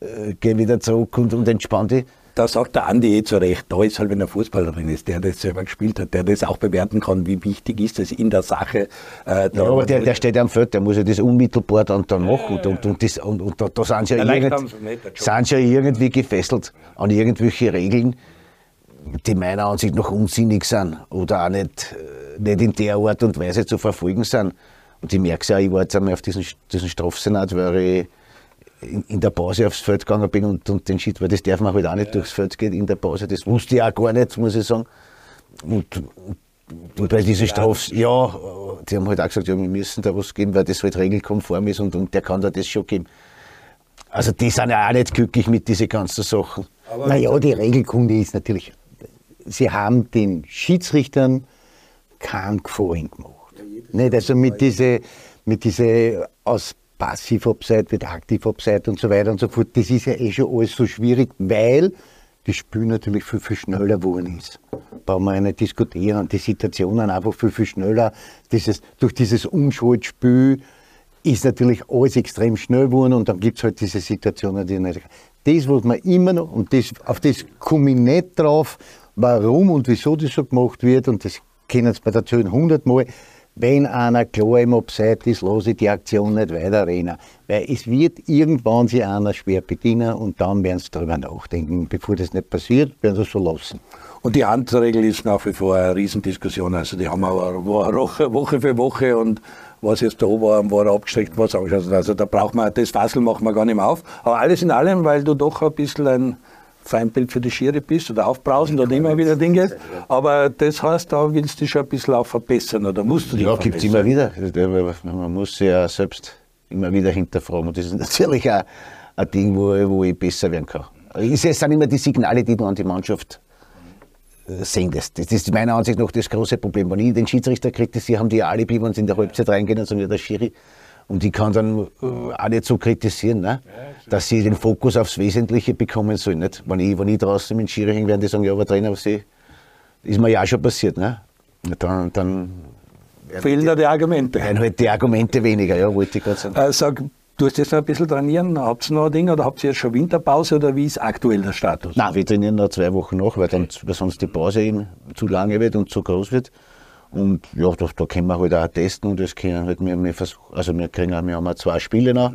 [SPEAKER 2] äh, geh wieder zurück und, und entspann dich.
[SPEAKER 1] Da sagt der Andi eh zu Recht, da ist halt, wenn er Fußballer drin ist, der das selber gespielt hat, der das auch bewerten kann, wie wichtig ist es in der Sache. Äh,
[SPEAKER 2] Ja, aber der, der steht ja am Feld, der muss ja das unmittelbar dann, dann machen. Und, und, und, das, und, und da, da sind sie ja,
[SPEAKER 1] Ja,
[SPEAKER 2] irgend, sind sie ja irgendwie gefesselt an irgendwelche Regeln, die meiner Ansicht nach unsinnig sind oder auch nicht, äh, nicht in der Art und Weise zu verfolgen sind. Und ich merke es ja, ich war jetzt einmal auf diesen, diesen Strafsenat, weil ich in, in der Pause aufs Feld gegangen bin und, und den Shit, weil das darf man halt auch nicht durchs Feld gehen in der Pause. Das wusste ich auch gar nicht, muss ich sagen. Und, und bei diesen Strafs, ja, die haben halt auch gesagt, ja, wir müssen da was geben, weil das halt regelkonform ist und, und der kann da das schon geben. Also die sind ja auch nicht glücklich mit diesen ganzen Sachen.
[SPEAKER 3] naja, die Regelkunde ist natürlich, sie haben den Schiedsrichtern keinen Gefallen gemacht. Nicht? Also mit diese, mit diese aus Passiv-Abseits wird Aktiv-Abseits und so weiter und so fort, das ist ja eh schon alles so schwierig, weil das Spiel natürlich viel, viel schneller geworden ist. Brauchen wir ja nicht diskutieren und die Situationen einfach viel, viel schneller. Dieses, durch dieses Umschaltspiel ist natürlich alles extrem schnell geworden und dann gibt es halt diese Situationen, die nicht. Das, was man immer noch, und das, auf das komme ich nicht drauf, warum und wieso das so gemacht wird, und das kennen Sie bei der Zöhn hundertmal, wenn einer klar im Abseits ist, lasse ich die Aktion nicht weiterrennen. Weil es wird irgendwann sich einer schwer bedienen und dann werden sie darüber nachdenken. Bevor das nicht passiert, werden sie es so lassen.
[SPEAKER 1] Und die Handregel ist nach wie vor eine Riesendiskussion. Also die haben aber Woche, für Woche und was jetzt da war, war abgestreckt, was angeschaut. Also da braucht man, das Fassel machen wir gar nicht mehr auf. Aber alles in allem, weil du doch ein bisschen ein Feindbild für die Schiere bist oder aufbrausend und immer wieder Dinge. Aber das heißt, da willst du dich schon ein bisschen auch verbessern oder musst du dich
[SPEAKER 2] Ja, gibt es immer wieder. Man muss sich ja selbst immer wieder hinterfragen. Und das ist [LAUGHS] natürlich auch ein Ding, wo, wo ich besser werden kann. Es sind immer die Signale, die du an die Mannschaft äh, sendest. Das ist meiner Ansicht nach das große Problem. Wenn ich den Schiedsrichter kritisiere, haben die Alibi, wenn sie in der Halbzeit reingehen und sagen, ja, der Schiri. Und ich kann dann äh, auch nicht so kritisieren, ne? dass sie den Fokus aufs Wesentliche bekommen sollen. Nicht? Wenn, ich, wenn ich draußen mit Schiri hänge, werden die sagen, ja, aber Trainer, was ist mir ja auch schon passiert. Ne? Dann, dann
[SPEAKER 1] Fehlen da die Argumente.
[SPEAKER 2] werden halt die Argumente weniger, ja, wollte ich gerade sagen.
[SPEAKER 1] Äh, sag, du hast jetzt noch ein bisschen trainieren. Habt ihr noch ein Ding oder habt ihr jetzt schon Winterpause oder wie ist aktuell der Status?
[SPEAKER 2] Nein, wir trainieren noch zwei Wochen nach, weil, dann, weil sonst die Pause eben zu lange wird und zu groß wird. Und ja, da, da können wir halt auch testen und das können halt wir, wir versuchen, also wir kriegen auch, wir haben auch zwei Spiele noch,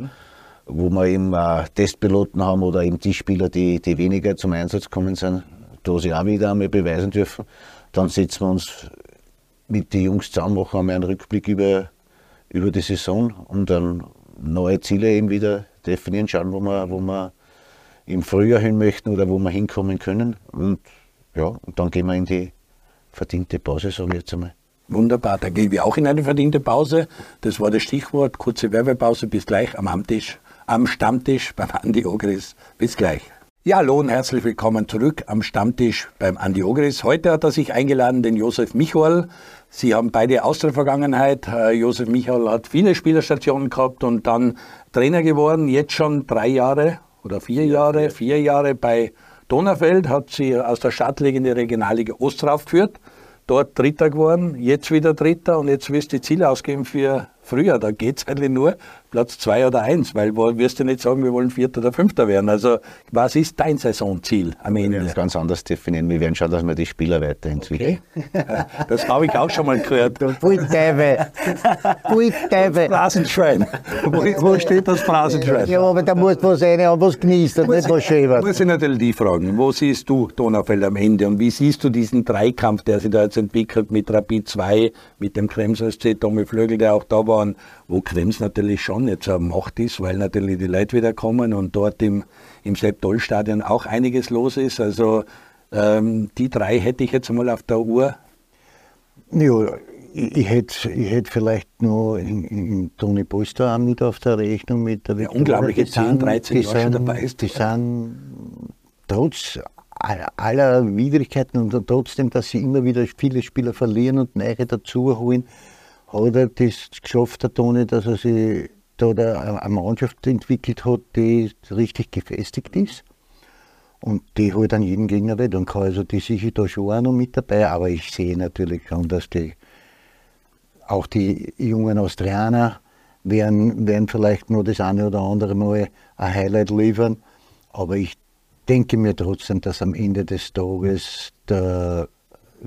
[SPEAKER 2] wo wir eben äh, Testpiloten haben oder eben die Spieler, die, die weniger zum Einsatz kommen sind, da sie auch wieder einmal beweisen dürfen. Dann setzen wir uns mit den Jungs zusammen, machen einmal einen Rückblick über, über die Saison und dann neue Ziele eben wieder definieren, schauen, wo wir, wo wir im Frühjahr hin möchten oder wo wir hinkommen können. Und ja, und dann gehen wir in die verdiente Pause, sage ich jetzt einmal.
[SPEAKER 1] Wunderbar, da gehen wir auch in eine verdiente Pause. Das war das Stichwort. Kurze Werbepause. Bis gleich am Amtisch, am Stammtisch beim Andi Ogris. Bis gleich. Ja, hallo und herzlich willkommen zurück am Stammtisch beim Andi Ogris. Heute hat er sich eingeladen, den Josef Michol. Sie haben beide Austria-Vergangenheit. Äh, Josef Michol hat viele Spielerstationen gehabt und dann Trainer geworden. Jetzt schon drei Jahre oder vier Jahre, vier Jahre bei Donaufeld, hat sie aus der Stadtliga in die Regionalliga Ost raufgeführt. Dort Dritter geworden, jetzt wieder Dritter und jetzt wirst du die Ziele ausgeben für früher. Da geht es eigentlich nur Platz zwei oder eins, weil wo wirst du nicht sagen, wir wollen Vierter oder Fünfter werden. Also was ist dein Saisonziel am
[SPEAKER 2] Wir werden
[SPEAKER 1] Ende?
[SPEAKER 2] es ganz anders definieren. Wir werden schauen, dass wir die Spieler weiterentwickeln.
[SPEAKER 1] Okay. [LAUGHS] Das habe ich auch schon mal gehört.
[SPEAKER 3] Pui-Teufel. Pui-Teufel.
[SPEAKER 1] Phrasenschwein. Wo, wo steht das Phrasenschwein?
[SPEAKER 3] Ja, aber da musst du was rein haben, was genießt und nicht was schön wird.
[SPEAKER 1] muss ich natürlich die fragen, wo siehst du Donaufeld am Ende und wie siehst du diesen Dreikampf, der sich da jetzt entwickelt mit Rapid 2, mit dem Krems SC, Tommy Flögel, der auch da war, und wo Krems natürlich schon jetzt eine Macht ist, weil natürlich die Leute wieder kommen und dort im, im Sepp-Doll-Stadion auch einiges los ist. Also ähm, die drei hätte ich jetzt mal auf der Uhr.
[SPEAKER 3] Ja, ich, hätte ich hätt vielleicht noch in, in, in Toni Polster auch mit auf der Rechnung mit der Viktoria.
[SPEAKER 1] unglaubliche
[SPEAKER 3] Die
[SPEAKER 1] 10,
[SPEAKER 3] sind-
[SPEAKER 1] 13
[SPEAKER 3] die
[SPEAKER 1] Jahre schon dabei ist.
[SPEAKER 3] Die sind trotz all- aller Widrigkeiten und trotzdem, dass sie immer wieder viele Spieler verlieren und neue dazu holen, hat er das geschafft, der Toni, dass er sich da eine Mannschaft entwickelt hat, die richtig gefestigt ist. Und die halt an jeden Gegner wett und kann also die sicher da schon auch noch mit dabei. Aber ich sehe natürlich schon, dass die auch die jungen Austrianer werden, werden vielleicht nur das eine oder andere Mal ein Highlight liefern. Aber ich denke mir trotzdem, dass am Ende des Tages der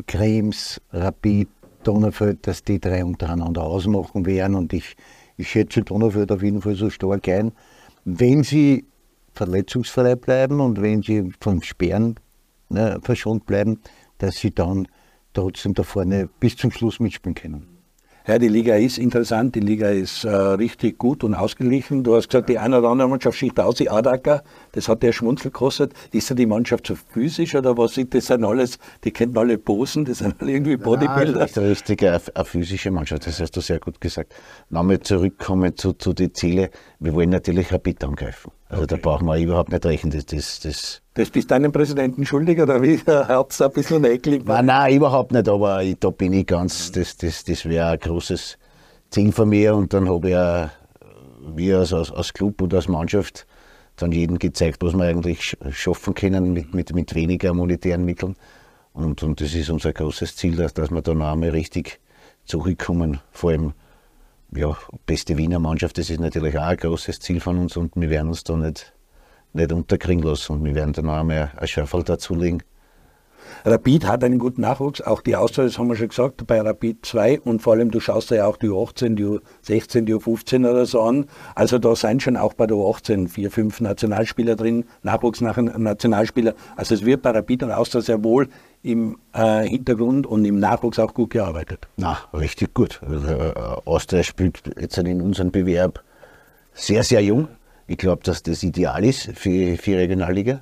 [SPEAKER 3] Krems, Rapid, Donnerfeld, dass die drei untereinander ausmachen werden. Und ich, ich schätze Donnerfeld auf jeden Fall so stark ein. Wenn sie verletzungsfrei bleiben und wenn sie vom Sperren ne, verschont bleiben, dass sie dann trotzdem da vorne bis zum Schluss mitspielen können.
[SPEAKER 1] Ja, die Liga ist interessant, die Liga ist äh, richtig gut und ausgeglichen. Du hast gesagt, die eine oder andere Mannschaft schickt aus, die Adaker, das hat der Schmunzel gekostet. Ist ja die Mannschaft so physisch oder was sind das sind alles, die kennen alle Posen, das sind alle irgendwie Bodybuilder.
[SPEAKER 2] Das ist eine richtige, eine, eine physische Mannschaft, das hast du sehr gut gesagt. Nochmal zurückkommen zu, zu den Zielen. Wir wollen natürlich Rapid angreifen. Also da brauchen wir überhaupt nicht rechnen. Das, das, das,
[SPEAKER 1] Das bist deinem Präsidenten schuldig oder wie? [LAUGHS] Hat's ein bisschen eklig?
[SPEAKER 2] nein, nein, überhaupt nicht, aber ich, da bin ich ganz, das, das, das wäre ein großes Ziel von mir und dann habe ich auch, wir als, als, als Club und als Mannschaft dann jedem gezeigt, was wir eigentlich sch- schaffen können mit, mit, mit weniger monetären Mitteln. Und, und das ist unser großes Ziel, dass, dass wir da noch einmal richtig zurückkommen. Vor allem, ja, beste Wiener Mannschaft, das ist natürlich auch ein großes Ziel von uns und wir werden uns da nicht, nicht unterkriegen lassen und wir werden da noch einmal ein Schärferl dazulegen.
[SPEAKER 1] Rapid hat einen guten Nachwuchs, auch die Austria, das haben wir schon gesagt, bei Rapid 2 und vor allem du schaust ja auch die U18, die U16, die U15 oder so an. Also da sind schon auch bei der U18 vier, fünf Nationalspieler drin, Nachwuchsnationalspieler. Also es wird bei Rapid und Austria sehr wohl im äh, Hintergrund und im Nachwuchs auch gut gearbeitet.
[SPEAKER 2] Na, richtig gut. Also, äh, Austria spielt jetzt in unserem Bewerb sehr, sehr jung. Ich glaube, dass das ideal ist für, für Regionalliga.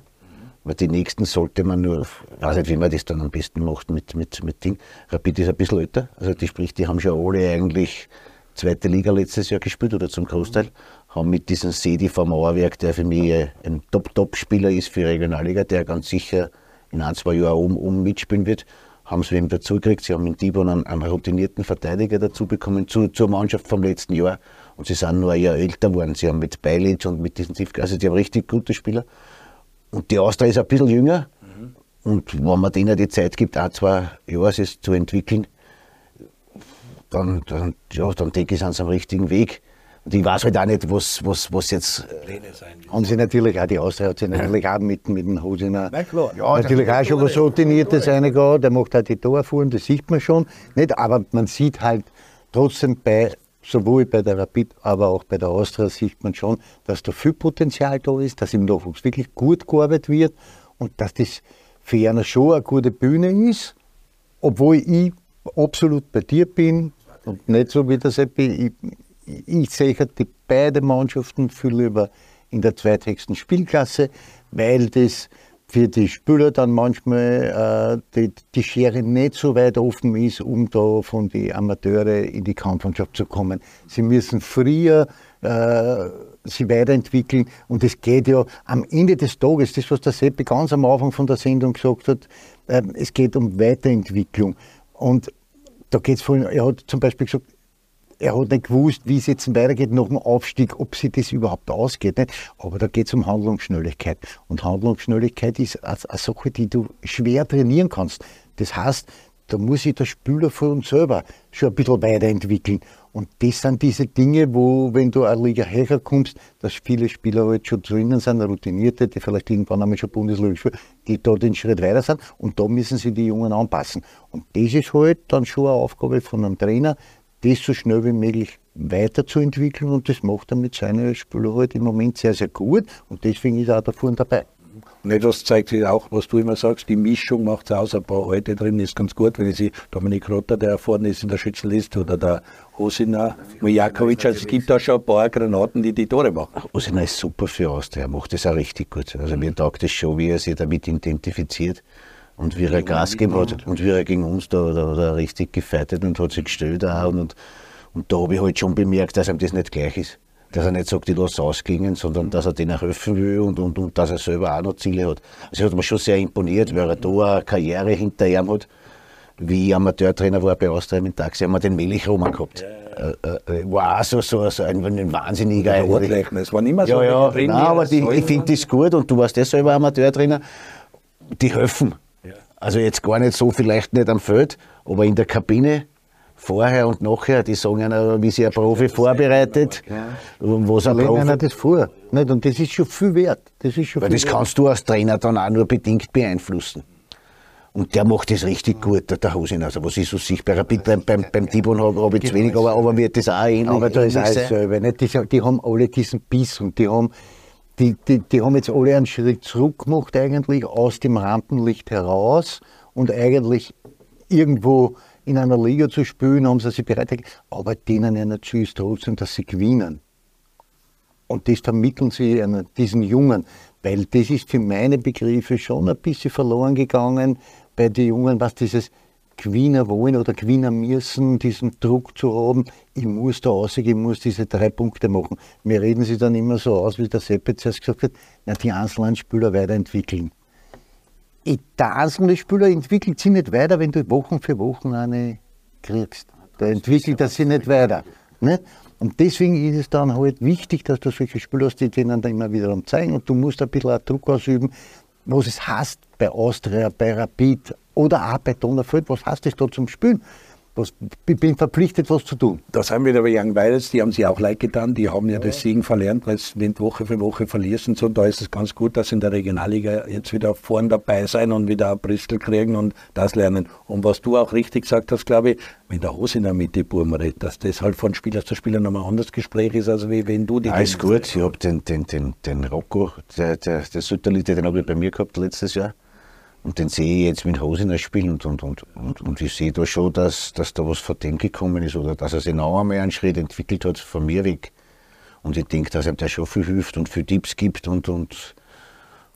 [SPEAKER 2] Weil die nächsten sollte man nur, ich weiß nicht, wie man das dann am besten macht mit, mit, mit Ding. Rapid ist ein bisschen älter. Also die sprich, die haben schon alle eigentlich zweite Liga letztes Jahr gespielt oder zum Großteil. Haben mit diesem Sedi vom Mauerwerk, der für mich ein Top-Top-Spieler ist für Regionalliga, der ganz sicher in ein, zwei Jahren oben, oben mitspielen wird, haben sie eben dazu gekriegt. Sie haben in Dibon einen, einen routinierten Verteidiger dazu bekommen zu, zur Mannschaft vom letzten Jahr. Und sie sind nur ein Jahr älter geworden. Sie haben mit Beilic und mit diesen Zivka, also die haben richtig gute Spieler. Und die Austria ist ein bisschen jünger. Und wenn man denen die Zeit gibt, auch zwei Jahre es zu entwickeln, dann, dann, ja, dann denke ich, sind sie am richtigen Weg. Und ich weiß halt auch nicht, was, was, was jetzt.
[SPEAKER 3] Haben sie natürlich auch, die Austria hat sie natürlich auch mit, mit dem Hosiner.
[SPEAKER 1] Na klar.
[SPEAKER 3] Ja, natürlich auch schon was Routiniertes reingehauen. Der macht auch die Torfuhren, das sieht man schon. Nicht, aber man sieht halt trotzdem bei, sowohl bei der Rapid, aber auch bei der Austria sieht man schon, dass da viel Potenzial da ist, dass im Nachwuchs wirklich gut gearbeitet wird und dass das für einer schon eine gute Bühne ist, obwohl ich absolut bei dir bin und nicht so wie der Seppi. Ich, ich sehe die beide Mannschaften viel lieber in der zweithöchsten Spielklasse, weil das für die Spieler dann manchmal äh, die, die Schere nicht so weit offen ist, um da von den Amateure in die Kampfmannschaft zu kommen. Sie müssen früher äh, sich weiterentwickeln und es geht ja am Ende des Tages, das was der Seppi ganz am Anfang von der Sendung gesagt hat, äh, es geht um Weiterentwicklung und da geht es von, er hat zum Beispiel gesagt, er hat nicht gewusst, wie es jetzt weitergeht nach dem Aufstieg, ob sich das überhaupt ausgeht. Nicht? Aber da geht es um Handlungsschnelligkeit. Und Handlungsschnelligkeit ist eine Sache, die du schwer trainieren kannst. Das heißt, da muss sich der Spieler von selber schon ein bisschen weiterentwickeln. Und das sind diese Dinge, wo, wenn du eine Liga höher kommst, dass viele Spieler halt schon drinnen sind, Routinierte, die vielleicht irgendwann einmal schon Bundesliga spielen, die da den Schritt weiter sind. Und da müssen sich die Jungen anpassen. Und das ist halt dann schon eine Aufgabe von einem Trainer, das so schnell wie möglich weiterzuentwickeln. Und das macht er mit seinen Spielern halt im Moment sehr, sehr gut. Und deswegen ist er auch da vorne dabei.
[SPEAKER 1] Und etwas zeigt sich auch, was du immer sagst, die Mischung macht es aus. Ein paar alte drin ist ganz gut, wenn ich sehe, Dominik Rotter, der vorne ist in der Schützelliste, oder der Hosina Mijakovic, also es gibt da schon ein paar Granaten, die die Tore machen.
[SPEAKER 2] Hosina ist super für Austria, er macht das auch richtig gut. Also mir taugt es schon, wie er sich damit identifiziert und wie er Gas gegeben hat und wie er gegen uns da, da, da richtig gefeitet und hat sich gestellt auch. Und, und da habe ich halt schon bemerkt, dass ihm das nicht gleich ist dass er nicht sagt, ich lasse ausgingen, sondern dass er denen helfen will und, und, und dass er selber auch noch Ziele hat. Also hat mir schon sehr imponiert, weil er da eine Karriere hinter ihm hat. Wie ich Amateurtrainer war bei Austria im Taxi, haben wir den Melchroman gehabt. Ja, ja. Äh, äh, war auch so, so, so ein, ein wahnsinniger
[SPEAKER 1] eigentlich. Es war nicht mehr so.
[SPEAKER 2] Ja, ja, nein, aber die, ich finde das gut und du warst ja selber Amateurtrainer. Die helfen. Also jetzt gar nicht so, vielleicht nicht am Feld, aber in der Kabine vorher und nachher, die sagen einer, wie sich ein Profi vorbereitet, ja. was ein
[SPEAKER 3] Profi... Einer das vor. Nicht? Und das ist schon viel wert. Das, ist schon
[SPEAKER 2] Weil das
[SPEAKER 3] wert.
[SPEAKER 2] kannst du als Trainer dann auch nur bedingt beeinflussen. Und der macht das richtig gut, der, der Hosin. Also, was ich so sehe, bei Rapid, beim, beim, beim Tibon habe hab ich zu wenig, aber, aber wird das auch ähnlich
[SPEAKER 3] Aber da ist alles selber. Nicht? Die, die haben alle diesen Biss und die haben, die, die, die haben jetzt alle einen Schritt zurück gemacht, eigentlich aus dem Rampenlicht heraus und eigentlich irgendwo in einer Liga zu spielen, haben sie sich bereit aber denen Ziel ist trotzdem, dass sie gewinnen. Und das vermitteln sie diesen Jungen, weil das ist für meine Begriffe schon ein bisschen verloren gegangen bei den Jungen, was dieses Gewinner wollen oder Gewinner müssen, diesen Druck zu haben, ich muss da raus, ich muss diese drei Punkte machen. Mir reden sie dann immer so aus, wie der Seppe zuerst gesagt hat, na, die einzelnen Spieler weiterentwickeln der einzelne Spieler entwickelt sich nicht weiter, wenn du Wochen für Wochen eine kriegst. Da entwickelt er sich nicht weiter. Nicht? Und deswegen ist es dann halt wichtig, dass du solche Spieler hast, die denen dann immer wieder zeigen und du musst ein bisschen Druck ausüben, was es heißt bei Austria, bei Rapid oder auch bei Donnerfeld, was heißt das da zum Spielen? Was, ich bin verpflichtet, was zu tun.
[SPEAKER 1] Da sind wir aber Young Weidels, die haben sich auch leid getan, die haben ja, ja. das Siegen verlernt, weil es wenn Woche für Woche verlierst und so. Und da ist es ganz gut, dass sie in der Regionalliga jetzt wieder vorn dabei sein und wieder ein Bristol kriegen und das lernen. Und was du auch richtig gesagt hast, glaube ich, wenn der Hose in der Mitte redet, dass das halt von Spieler zu Spieler nochmal ein anderes Gespräch ist, als wie wenn du die.
[SPEAKER 2] Alles gut, ich habe den, den, den, den Rocco, der, der, der Sütterlite, den habe ich bei mir gehabt letztes Jahr. Und den sehe ich jetzt mit Hosiner spielen und, und, und, und, und ich sehe da schon, dass, dass da was von dem gekommen ist oder dass er sich noch einmal einen Schritt entwickelt hat von mir weg. Und ich denke, dass ihm der schon viel hilft und viel Tipps gibt und. und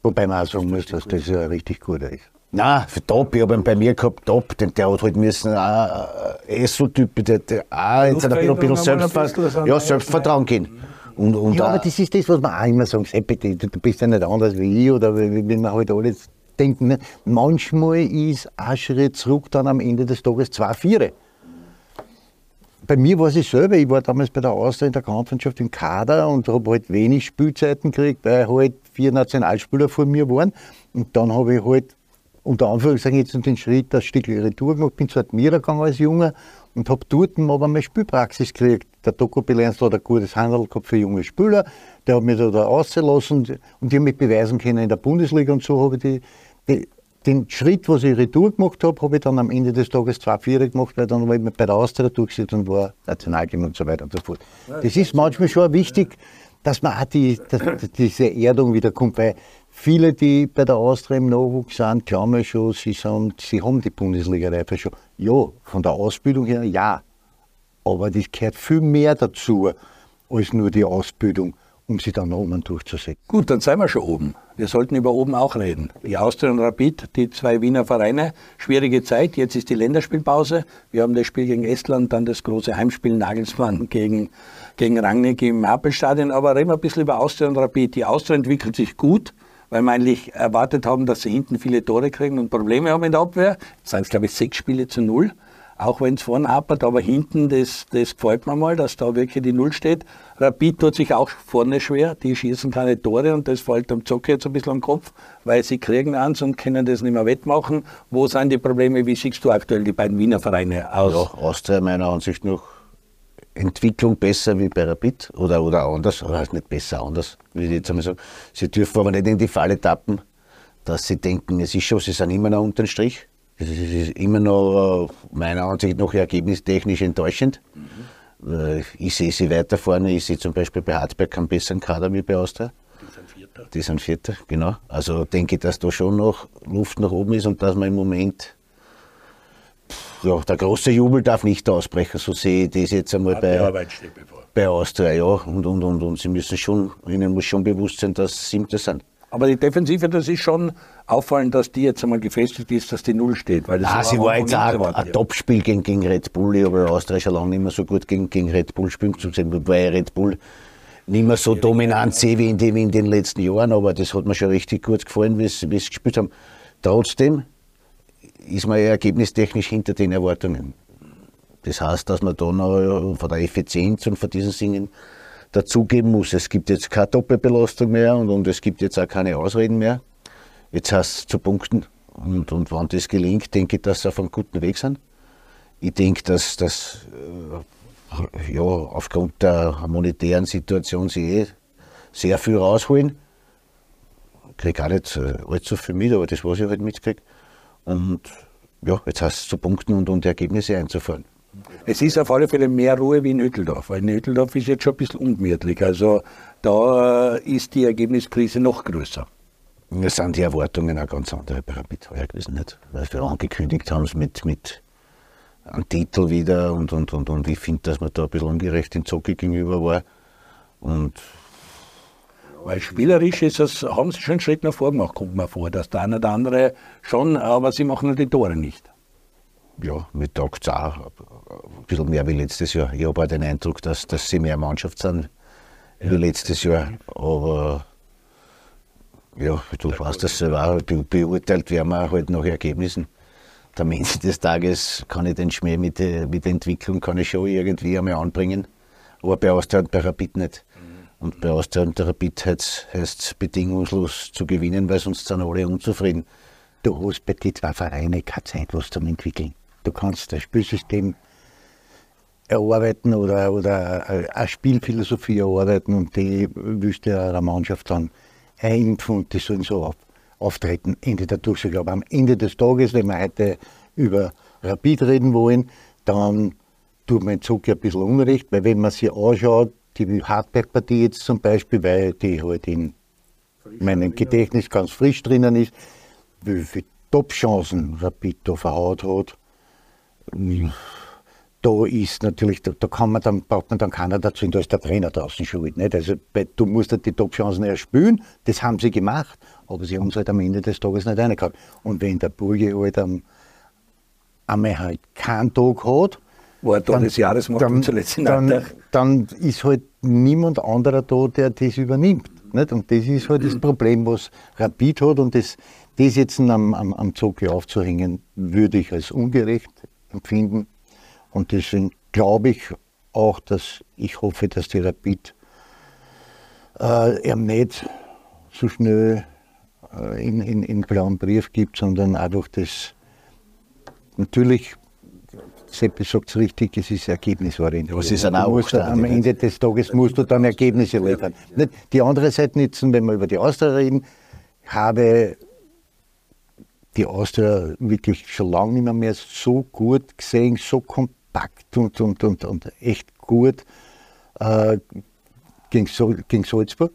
[SPEAKER 3] Wobei man auch sagen muss, dass das ja richtig gut ist.
[SPEAKER 2] Nein, für Top, ich habe ihn bei mir gehabt, Top, den, der hat halt müssen auch, äh, so Typ, der, der auch jetzt ein bisschen, ein bisschen Selbstver ja, Selbstvertrauen gehen.
[SPEAKER 3] Und, und ja, aber das ist das, was man auch immer sagen, Seppi, du bist ja nicht anders wie ich oder wenn man halt alles denken. Ne? Manchmal ist ein Schritt zurück dann am Ende des Tages zwei Viere. bei mir war es selber, ich war damals bei der Austria in der Kampfmannschaft im Kader und habe halt wenig Spielzeiten gekriegt, weil halt vier Nationalspieler vor mir waren. Und dann habe ich halt unter Anführungszeichen jetzt den Schritt ein Stück Retour gemacht, bin zu Admira gegangen als Junge und habe dort aber meine Spielpraxis gekriegt. Der Doku Bilanz hat ein gutes Handel gehabt für junge Spieler, der hat mich da, da ausgelassen und die haben mich beweisen können in der Bundesliga und so habe ich die, die den Schritt, was ich retour gemacht habe, habe ich dann am Ende des Tages zwei Viere gemacht, weil dann war ich bei der Austria durchgesetzt und war Nationalteam und so weiter und so fort. Das ist manchmal schon wichtig, dass man auch die, dass diese Erdung wieder kommt, weil viele, die bei der Austria im Nachwuchs sind, glauben schon, sie, sind, sie haben die Bundesliga-Reife schon. Ja, von der Ausbildung her ja, aber das gehört viel mehr dazu als nur die Ausbildung um sie dann oben durchzusetzen.
[SPEAKER 1] Gut, dann sind wir schon oben. Wir sollten über oben auch reden. Die Austria und Rapid, die zwei Wiener Vereine, schwierige Zeit. Jetzt ist die Länderspielpause. Wir haben das Spiel gegen Estland, dann das große Heimspiel Nagelsmann gegen, gegen Rangnick im Happelstadion. Aber reden wir ein bisschen über Austria und Rapid. Die Austria entwickelt sich gut, weil wir eigentlich erwartet haben, dass sie hinten viele Tore kriegen und Probleme haben in der Abwehr. Jetzt sind es, glaube ich, sechs Spiele zu null auch wenn es vorne hapert, aber hinten, das, das gefällt mir mal, dass da wirklich die Null steht. Rapid tut sich auch vorne schwer, die schießen keine Tore und das fällt am Zock jetzt ein bisschen am Kopf, weil sie kriegen eins und können das nicht mehr wettmachen. Wo sind die Probleme? Wie siehst du aktuell die beiden Wiener Vereine aus?
[SPEAKER 2] Ja, Austria meiner Ansicht nach Entwicklung besser wie bei Rapid oder, oder anders, oder nicht besser, anders, wie ich jetzt einmal sagen. Sie dürfen aber nicht in die Falle tappen, dass sie denken, es ist schon, sie sind immer noch unter den Strich das ist immer noch äh, meiner Ansicht nach ergebnistechnisch enttäuschend. Mhm. Ich sehe sie weiter vorne. Ich sehe zum Beispiel bei Hartberg keinen besseren Kader wie bei Austria. Die sind Vierter. Die sind Vierter, genau. Also denke ich, dass da schon noch Luft nach oben ist und dass man im Moment ja, der große Jubel darf nicht ausbrechen, so sehe ich das jetzt einmal bei, bei Austria, ja. Und, und, und, und sie müssen schon, ihnen muss schon bewusst sein, dass sie Siebte sind.
[SPEAKER 1] Aber die Defensive, das ist schon auffallend, dass die jetzt einmal gefestigt ist, dass die Null steht.
[SPEAKER 2] Weil das ah, sie war jetzt auch ein Topspiel gegen, gegen Red Bull. Ich habe Austria schon lange nicht mehr so gut gegen, gegen Red Bull spielen zu sehen, wobei Red Bull nicht mehr so dominant sehe wie in, den, wie in den letzten Jahren, aber das hat mir schon richtig gut gefallen, wie sie gespielt haben. Trotzdem ist man ergebnistechnisch hinter den Erwartungen. Das heißt, dass man da noch von der Effizienz und von diesen Singen dazugeben muss. Es gibt jetzt keine Doppelbelastung mehr und, und es gibt jetzt auch keine Ausreden mehr. Jetzt heißt es zu punkten. Und, und wenn das gelingt, denke ich, dass sie auf einem guten Weg sind. Ich denke, dass das äh, ja, aufgrund der monetären Situation sie eh sehr viel rausholen. Ich kriege auch nicht äh, allzu viel mit, aber das, was ich halt mitkriege. Und ja, jetzt heißt es zu punkten und, und Ergebnisse einzufahren.
[SPEAKER 1] Es ist auf alle Fälle mehr Ruhe wie in Öteldorf, weil in Öteldorf ist jetzt schon ein bisschen ungemütlich. Also da äh, ist die Ergebniskrise noch größer.
[SPEAKER 2] Es sind die Erwartungen auch ganz andere bei Rapid heuer gewesen, nicht? Weil wir angekündigt haben es mit, mit einem Titel wieder und, und, und, und ich finde, dass man da ein bisschen ungerecht in Zocke gegenüber war. Und
[SPEAKER 1] weil spielerisch ist das, haben sie schon einen Schritt nach vorne gemacht, kommt mir vor, dass der eine oder andere schon, aber sie machen die Tore nicht
[SPEAKER 2] ja, mit taugt es auch ein bisschen mehr wie letztes Jahr. Ich habe auch den Eindruck, dass, dass sie mehr Mannschaft sind ja. wie letztes Jahr. Aber ja, du Der weißt das selber, be beurteilt werden wir halt nach Ergebnissen. Am Ende des Tages kann ich den Schmäh mit, mit der Entwicklung kann ich schon irgendwie einmal anbringen. Aber bei Austria und bei Rapid nicht. Und bei Austria und Rapid heißt es bedingungslos zu gewinnen, weil sonst sind alle unzufrieden.
[SPEAKER 3] Du hast bei den zwei Vereinen keine Zeit, was zum Entwickeln. Du kannst das Spielsystem erarbeiten oder, oder eine Spielphilosophie erarbeiten und die willst du einer Mannschaft dann einimpfen und die sollen so auf, auftreten. Ende der Durchsage. Aber am Ende des Tages, wenn wir heute über Rapid reden wollen, dann tut mein Zug ein bisschen Unrecht, weil wenn man sich anschaut, die Hartberg-Partie jetzt zum Beispiel, weil die halt in meinem Gedächtnis ganz frisch drinnen ist, wie viele Top-Chancen Rapid da verhaut hat, da ist natürlich, da, kann man dann, braucht man dann keiner dazu, da ist der Trainer draußen schuld. Nicht? Also du musst halt die Top-Chancen erspielen, das haben sie gemacht, aber sie haben es halt am Ende des Tages nicht reingehauen. Und wenn der Burge halt am, einmal halt keinen Tag hat,
[SPEAKER 1] war da des Jahres macht
[SPEAKER 3] dann, zuletzt in dann, dann ist halt niemand anderer da, der das übernimmt. Nicht? Und das ist halt das Problem, was Rapid hat und das, das jetzt am, am, am Zug aufzuhängen, würde ich als ungerecht empfinden. Und deswegen glaube ich auch, dass ich hoffe, dass die Rapid äh, ihm nicht so schnell äh, in, in, in blauen Brief gibt, sondern einfach das natürlich Seppi sagt es richtig, es ist ergebnisorientiert.
[SPEAKER 2] Was ist
[SPEAKER 3] du, Am Ende des Tages musst du dann Ergebnisse liefern. Die andere Seite nutzen, wenn wir über die Austria reden, habe die Austria wirklich schon lange nicht mehr, mehr so gut gesehen, so kompakt und, und, und, und echt gut äh, gegen, gegen Salzburg.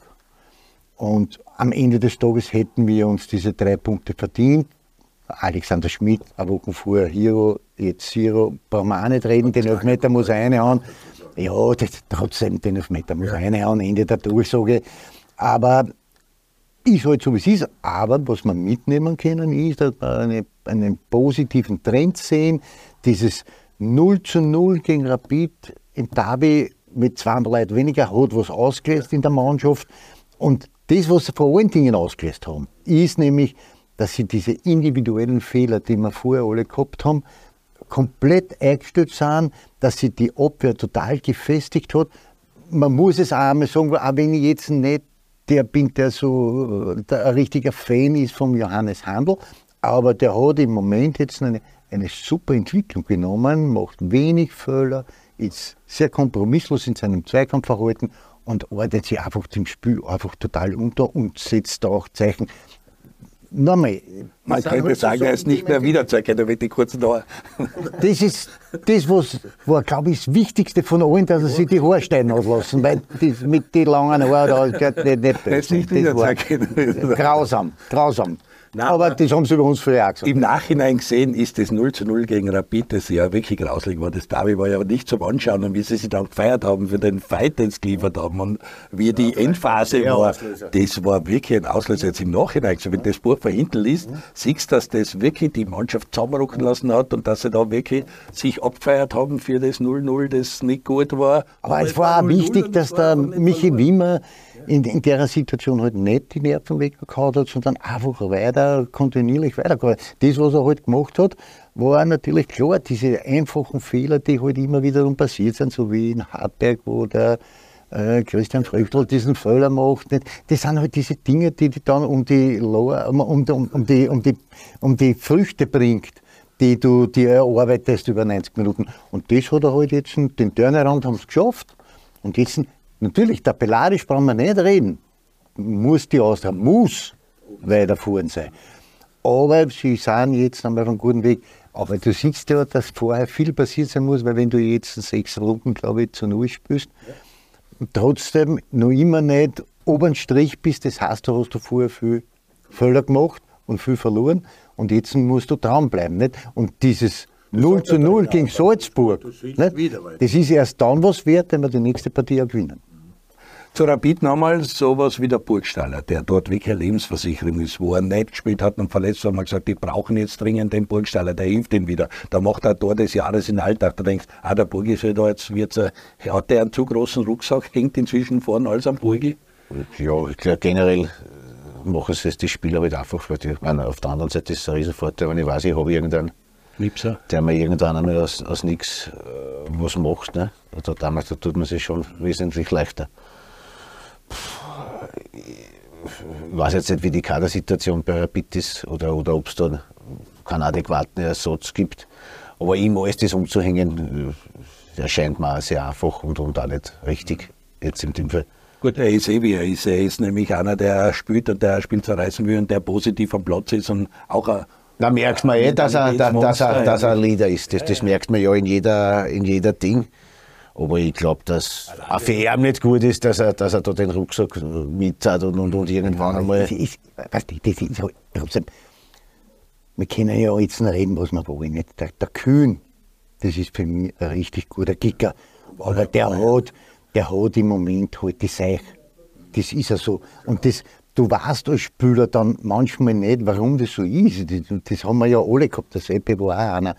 [SPEAKER 3] Und am Ende des Tages hätten wir uns diese drei Punkte verdient. Alexander Schmidt, eine Woche vorher Hero, jetzt Hero, brauchen wir auch nicht reden, den Elfmeter muss er reinhauen. Ja, das, trotzdem, den Elfmeter muss er reinhauen, Ende der Durchsage. Aber ist halt so, wie es ist. Aber was wir mitnehmen können, ist, dass wir eine, einen positiven Trend sehen. Dieses 0 zu 0 gegen Rapid im Derby mit 200 Leuten weniger hat was ausgelöst in der Mannschaft. Und das, was sie vor allen Dingen ausgelöst haben, ist nämlich, dass sie diese individuellen Fehler, die wir vorher alle gehabt haben, komplett eingestellt sind, dass sie die Abwehr total gefestigt hat. Man muss es auch einmal sagen, auch wenn ich jetzt nicht der bin, der so der ein richtiger Fan ist vom Johannes Handel, aber der hat im Moment jetzt eine, eine super Entwicklung genommen, macht wenig Fehler, ist sehr kompromisslos in seinem Zweikampfverhalten und ordnet sich einfach dem Spiel einfach total unter und setzt da auch Zeichen.
[SPEAKER 1] Nochmal, Man könnte halt sagen, er ist nicht mehr wiederzuerkennen, wenn die kurzen da. [LAUGHS]
[SPEAKER 3] Das ist das, was war, glaube ich, das Wichtigste von allen, dass er sich die Haare stehen auslassen, weil das mit den langen Haaren da gehört nicht, nicht,
[SPEAKER 1] das, nicht das war
[SPEAKER 3] grausam, grausam. Nein, aber das haben sie über uns früher auch gesagt.
[SPEAKER 1] Im Nachhinein gesehen ist das 0 zu 0 gegen Rapid, das ja wirklich grauslich war. Das Derby war ja nicht zum Anschauen und wie sie sich dann gefeiert haben für den Fight, den sie geliefert haben und wie die ja, Endphase war, Auslöser. das war wirklich ein Auslöser. Jetzt im Nachhinein, also wenn das Buch von hinten liest, mhm. siehst du, dass das wirklich die Mannschaft zusammenrücken lassen hat und dass sie da wirklich sich abgefeiert haben für das 0-0, das nicht gut war.
[SPEAKER 3] Aber, aber es war auch wichtig, dass der Michi Wimmer in, in der Situation halt nicht die Nerven weggehauen hat, sondern einfach weiter, kontinuierlich weitergehauen. Das, was er halt gemacht hat, war natürlich klar, diese einfachen Fehler, die halt immer wieder passiert sind, so wie in Hartberg, wo der äh, Christian Früchtel diesen Fehler macht. Das sind halt diese Dinge, die, die dann um die, Lower, um, um, um, die, um, die, um die Früchte bringt die du dir erarbeitest über 90 Minuten. Und das hat er halt jetzt, den Turnaround haben sie geschafft. Und jetzt Natürlich, tabellarisch brauchen wir nicht reden. Muss die Austria, muss weiter vorn sein. Aber sie sind jetzt einmal auf einem guten Weg. Aber du siehst ja, dass vorher viel passiert sein muss, weil wenn du jetzt sechs Runden, glaube ich, zu Null spielst, trotzdem noch immer nicht oben Strich bist, das heißt, du hast du vorher viel Fehler gemacht und viel verloren und jetzt musst du dranbleiben. Nicht? Und dieses 0 zu 0 gegen Salzburg, das, das ist erst dann was wert, wenn wir die nächste Partie auch gewinnen.
[SPEAKER 1] Zu Rapid nochmal sowas wie der Burgstaller, der dort wirklich eine Lebensversicherung ist, wo er nicht gespielt hat und verletzt war, haben wir gesagt, die brauchen jetzt dringend den Burgstaller, der hilft ihnen wieder. Da macht er dort des Jahres in den Alltag. Da denkst ah, der Burgi ist da, jetzt wird's, hat der einen zu großen Rucksack, hängt inzwischen vorne als am Burgi?
[SPEAKER 2] Ja, ich glaube generell äh, machen es die Spieler halt einfach, weil die, meine, auf der anderen Seite ist es ein Riesenvorteil, wenn ich weiß, ich habe irgendeinen Liebser. der mir irgendwann einmal aus, aus nichts äh, was macht. Ne? Da, damals da tut man sich schon wesentlich leichter ich weiß jetzt nicht, wie die Kadersituation bei Rapid ist oder, oder ob es da keinen adäquaten Ersatz gibt. Aber ihm alles das umzuhängen, äh, erscheint mir sehr einfach und, und auch nicht richtig jetzt in dem Fall.
[SPEAKER 1] Gut, er ist eh wie er ist. Er ist nämlich einer, der spielt und der Spiel zerreißen will und der positiv am Platz ist und auch ein
[SPEAKER 2] da merkt man eh, dass er, dass, er, dass er ein Leader ist. Das, das merkt man ja in jeder, in jeder Ding. Aber ich glaube, dass auch für ihn nicht gut ist, dass er, dass er da den Rucksack mit hat und, und, und irgendwann ja, einmal. Das ist,
[SPEAKER 3] weißt du, das ist halt, wir können ja jetzt noch reden, was wir wollen. Nicht? Der, der Kühn, das ist für mich ein richtig guter Kicker. Aber der hat, der hat im Moment halt die Seich. Das ist ja so. Und das, du weißt als Spieler dann manchmal nicht, warum das so ist. Das, das haben wir ja alle gehabt. Der Seppe war auch einer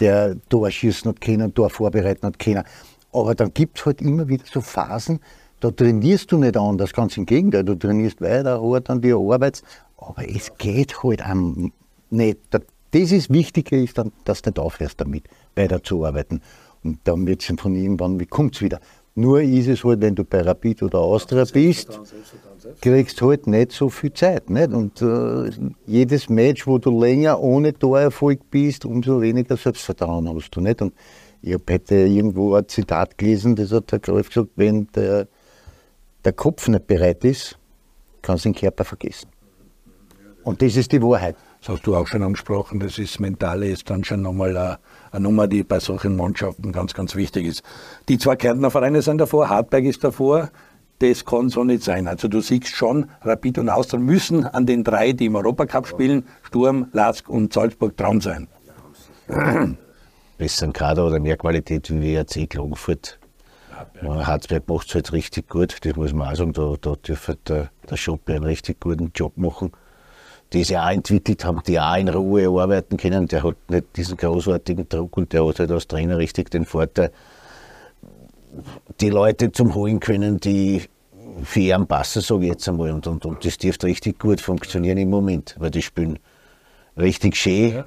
[SPEAKER 3] der Tor schießen hat können, Tor vorbereiten hat können. Aber dann gibt es halt immer wieder so Phasen, da trainierst du nicht anders, ganz im Gegenteil, du trainierst weiter, hart an dir arbeitest, aber es geht halt am nicht. Das ist Wichtige, ist dann, dass du nicht aufhörst damit, weiter zu arbeiten. Und dann wird es von irgendwann, wie kommt es wieder? Nur ist es halt, wenn du bei Rapid oder Austria bist, kriegst halt nicht so viel Zeit. Nicht? Und äh, jedes Match, wo du länger ohne Torerfolg bist, umso weniger Selbstvertrauen hast du. Nicht? Und ich habe heute irgendwo ein Zitat gelesen, das hat der Graf gesagt, wenn der, der Kopf nicht bereit ist, kannst du den Körper vergessen. Und das ist die Wahrheit.
[SPEAKER 1] Das hast du auch schon angesprochen, das ist Mentale ist dann schon nochmal eine, eine Nummer, die bei solchen Mannschaften ganz, ganz wichtig ist. Die zwei Kärntner Vereine sind davor, Hartberg ist davor, das kann so nicht sein. Also du siehst schon, Rapid und Austria müssen an den drei, die im Europacup spielen, Sturm, Lask und Salzburg dran sein. [CLEARS THROAT]
[SPEAKER 2] Besseren Kader oder mehr Qualität wie WRC Klagenfurt. Hartberg, Hartberg macht es halt richtig gut, das muss man auch sagen, da, da dürfte der, der Schoppe einen richtig guten Job machen die sich auch entwickelt haben, die auch in Ruhe arbeiten können. Der hat nicht diesen großartigen Druck und der hat halt als Trainer richtig den Vorteil, die Leute zum holen können, die für ihren passen, sage ich jetzt einmal. Und, und, und das dürfte richtig gut funktionieren im Moment, weil die spielen richtig schön. Ja,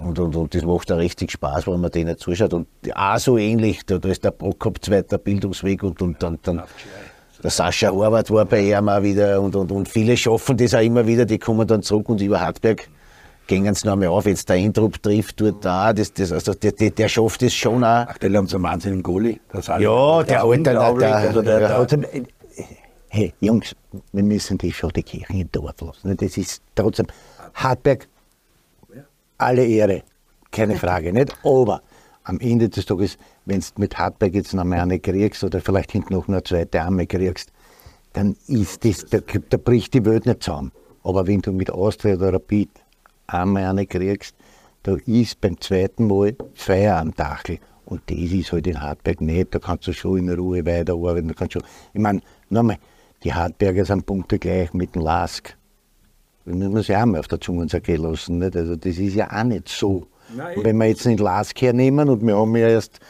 [SPEAKER 2] und, und, und das macht auch richtig Spaß, wenn man denen zuschaut. Und auch so ähnlich, da, da ist der Prokop zweiter Bildungsweg und, und dann, dann der Sascha Horvath war bei ihm auch wieder und, und, und viele schaffen das auch immer wieder, die kommen dann zurück und über Hartberg gehen sie noch einmal auf. Jetzt der Eindruck trifft dort da, das, das, also der, der, der schafft das schon auch.
[SPEAKER 1] Ach, der haben so einen wahnsinnigen Goalie.
[SPEAKER 2] ja, der alte, der, also der, der, der,
[SPEAKER 3] Hey, Jungs, wir müssen die schon die Kirche im Dorf lassen. Das ist trotzdem Hartberg, alle Ehre, keine Frage, [LAUGHS] nicht? Aber am Ende des Tages, wenn du mit Hartberg jetzt noch mal eine kriegst oder vielleicht hinten noch eine zweite Arme kriegst, dann ist das, da, da bricht die Welt nicht zusammen. Aber wenn du mit Austria oder Rapid einmal eine kriegst, da ist beim zweiten Mal Feier am Dachel. Und das ist halt in Hartberg nicht. Da kannst du schon in Ruhe weiterarbeiten. Da kannst schon, ich meine, nochmal, die Hartberger sind Punkte gleich mit dem Lask. Das müssen wir sich auch mal auf der Zunge zergehen lassen. Nicht? Also das ist ja auch nicht so. Nein. Wenn wir jetzt den Lask hernehmen und wir haben ja erst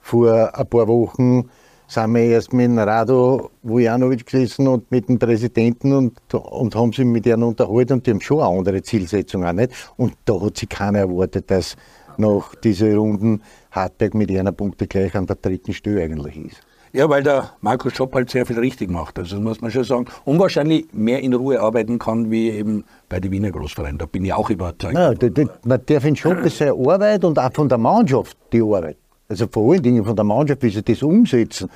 [SPEAKER 3] vor ein paar Wochen sind wir erst mit dem Rado Vujanovic gesessen und mit dem Präsidenten und, und haben sich mit ihnen unterhalten und die haben schon eine andere Zielsetzung auch nicht. Und da hat sich keiner erwartet, dass nach diesen Runden Hartberg mit einer Punkte gleich an der dritten Stelle eigentlich ist.
[SPEAKER 1] Ja, weil der Markus Schopp halt sehr viel richtig macht. Also das muss man schon sagen. Und wahrscheinlich mehr in Ruhe arbeiten kann, wie eben bei den Wiener Großvereinen. Da bin ich auch überzeugt.
[SPEAKER 3] Ja, man darf in Schopp seine Arbeit und auch von der Mannschaft die Arbeit. Also vor allen Dingen von der Mannschaft, wie sie das umsetzen,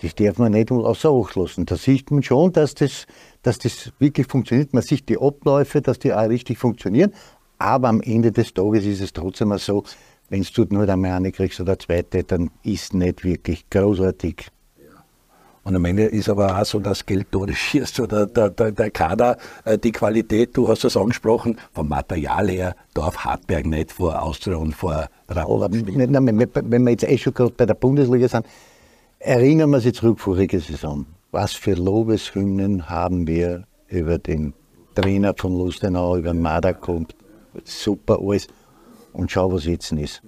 [SPEAKER 3] das darf man nicht außer Acht lassen. Da sieht man schon, dass das, dass das wirklich funktioniert. Man sieht die Abläufe, dass die auch richtig funktionieren. Aber am Ende des Tages ist es trotzdem so, wenn du nur einmal eine kriegst oder eine zweite, dann ist es nicht wirklich großartig.
[SPEAKER 1] Und am Ende ist aber auch so, dass Geld Tore schießt oder der, der, der Kader, äh, die Qualität, du hast es angesprochen, vom Material her darf Hartberg nicht vor Austria und vor
[SPEAKER 3] Rapid Wenn wir jetzt eh schon gerade bei der Bundesliga sind, erinnern wir uns zurück vorige Saison. Was für Lobeshymnen haben wir über den Trainer von Lustenau, über Mada kommt, super alles und schau, was jetzt ist.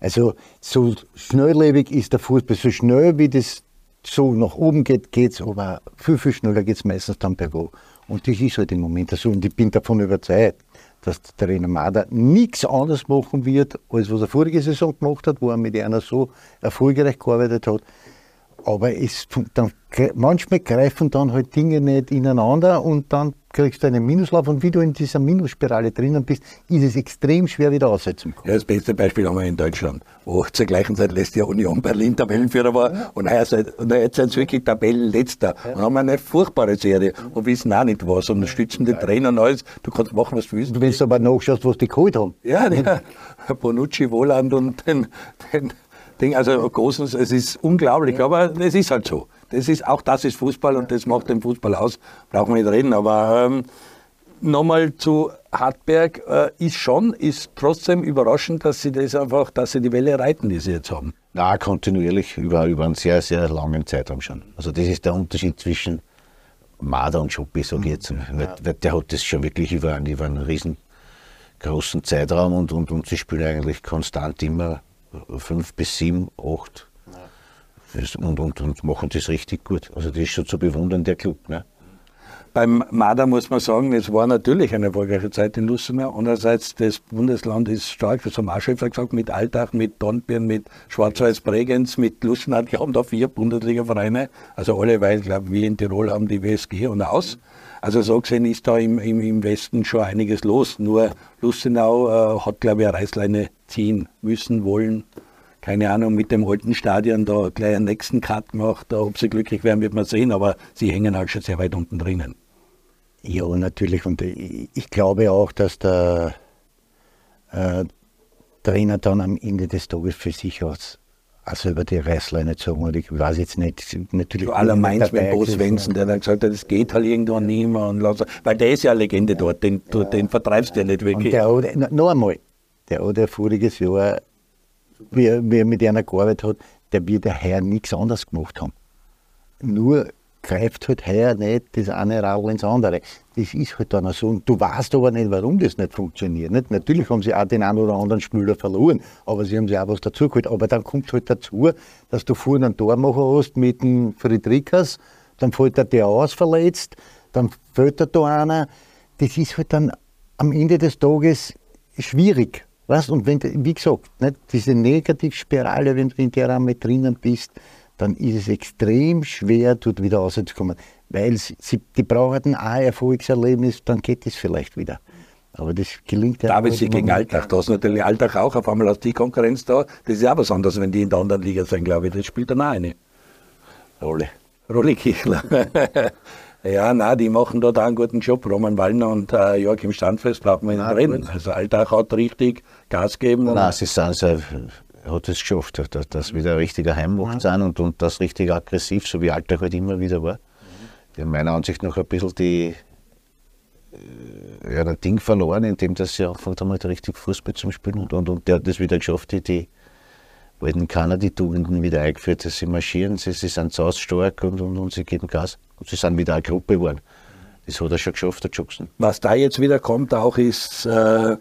[SPEAKER 3] Also so schnelllebig ist der Fußball, so schnell wie das so nach oben geht, geht es, aber viel, viel schneller geht es meistens dann bergab. Und das ist halt im Moment so. Und ich bin davon überzeugt, dass der Trainer Mader nichts anderes machen wird, als was er vorige Saison gemacht hat, wo er mit einer so erfolgreich gearbeitet hat. Aber es, dann, manchmal greifen dann halt Dinge nicht ineinander und dann kriegst du einen Minuslauf und wie du in dieser Minusspirale drinnen bist, ist es extrem schwer wieder aussetzen.
[SPEAKER 1] Ja, das beste Beispiel haben wir in Deutschland, wo zur gleichen Zeit letztes Jahr Union Berlin Tabellenführer war ja. und, heuer, und jetzt sind sie wirklich Tabellenletzter ja. und haben eine furchtbare Serie und wissen auch nicht was und stützen den Trainer und alles. Du kannst machen, was du willst.
[SPEAKER 3] Du willst aber nachschaust, was die geholt haben.
[SPEAKER 1] Ja, [LAUGHS] ja. Bonucci, Wohland und den, den Ding, also Großens, es ist unglaublich, aber es ist halt so. Das ist, auch das ist Fußball und das macht den Fußball aus. Brauchen wir nicht reden. Aber ähm, nochmal zu Hartberg äh, ist schon, ist trotzdem überraschend, dass sie das einfach, dass sie die Welle reiten, die sie jetzt haben.
[SPEAKER 2] Na, kontinuierlich über, über einen sehr, sehr langen Zeitraum schon. Also das ist der Unterschied zwischen Marder und Schuppi, sage ich jetzt. Ja. der hat das schon wirklich über einen, über einen riesengroßen Zeitraum und, und, und sie spielen eigentlich konstant immer fünf bis sieben, acht und, und, und machen das richtig gut. Also das ist schon zu bewundern, der Club. Ne?
[SPEAKER 1] beim Marder muss man sagen, es war natürlich eine erfolgreiche Zeit in Lustenau. Andererseits, das Bundesland ist stark, das haben auch schon gesagt, mit Altach, mit Dornbirn, mit Schwarz-Weiß-Bregenz, mit Lustenau. Die haben da vier Bundesliga-Vereine. Also alle, weil, glaube wir in Tirol haben die WSG und aus. Also so gesehen ist da im, im, im Westen schon einiges los. Nur Lustenau äh, hat, glaube ich, eine Reißleine ziehen müssen, wollen. Keine Ahnung, mit dem alten Stadion da gleich einen nächsten Cut gemacht. Ob sie glücklich werden, wird man sehen, aber sie hängen halt schon sehr weit unten drinnen.
[SPEAKER 3] Ja, natürlich. Und ich glaube auch, dass der äh, Trainer dann am Ende des Tages für sich aus also über die Reißleine gezogen hat. Ich weiß jetzt nicht. Natürlich
[SPEAKER 1] du aller meinst mit Bo Svensson, der dann gesagt hat, das geht halt irgendwann nicht mehr. Und weil der ist ja eine Legende dort, den, ja. den vertreibst du ja nicht wirklich.
[SPEAKER 3] Und der hat, noch einmal, der hat ja voriges Jahr, wie er, wie er mit einer gearbeitet hat, der wird ja heuer nichts anderes gemacht haben. Nur greift halt heuer nicht das eine Radl ins andere. Das ist halt dann so. Und du weißt aber nicht, warum das nicht funktioniert. Nicht? Natürlich haben sie auch den einen oder anderen Spieler verloren, aber sie haben sich auch was dazugeholt. Aber dann kommt halt dazu, dass du vorhin einen Tormacher hast mit dem Friedrichs, dann fällt der der aus verletzt, dann fällt da einer. Das ist halt dann am Ende des Tages schwierig. Weißt? Und wenn, wie gesagt, nicht? diese Negativspirale, wenn du in der mit drinnen bist, dann ist es extrem schwer, dort wieder rauszukommen. Weil sie, die brauchen ein Erfolgserlebnis, dann geht es vielleicht wieder. Aber das gelingt
[SPEAKER 1] ja David sie gegen Alltag. Da ist natürlich Alltag auch auf einmal aus die Konkurrenz da. Das ist ja was anderes, wenn die in der anderen Liga sind, glaube ich. Das spielt dann auch eine Rolle. Rolle Kichler. [LAUGHS] ja, nein, die machen dort auch einen guten Job. Roman Wallner und äh, Joachim Standfest brauchen wir nicht reden. Also Alltag hat richtig Gas geben.
[SPEAKER 2] Nein, sie sind sehr hat es geschafft, dass, dass wieder ein richtiger Heimmacht mhm. sind und, und das richtig aggressiv, so wie Alltag halt immer wieder war. Die haben meiner Ansicht nach ein bisschen die, äh, ja, das Ding verloren, indem dass sie angefangen haben, halt richtig Fußball zu spielen und, und, und der hat das wieder geschafft, die, die wollten keiner die Tugenden wieder eingeführt, dass sie marschieren, sie, sie sind stark und, und, und sie geben Gas und sie sind wieder eine Gruppe geworden. Das hat er schon geschafft, der Jackson.
[SPEAKER 1] Was da jetzt wieder kommt auch ist äh,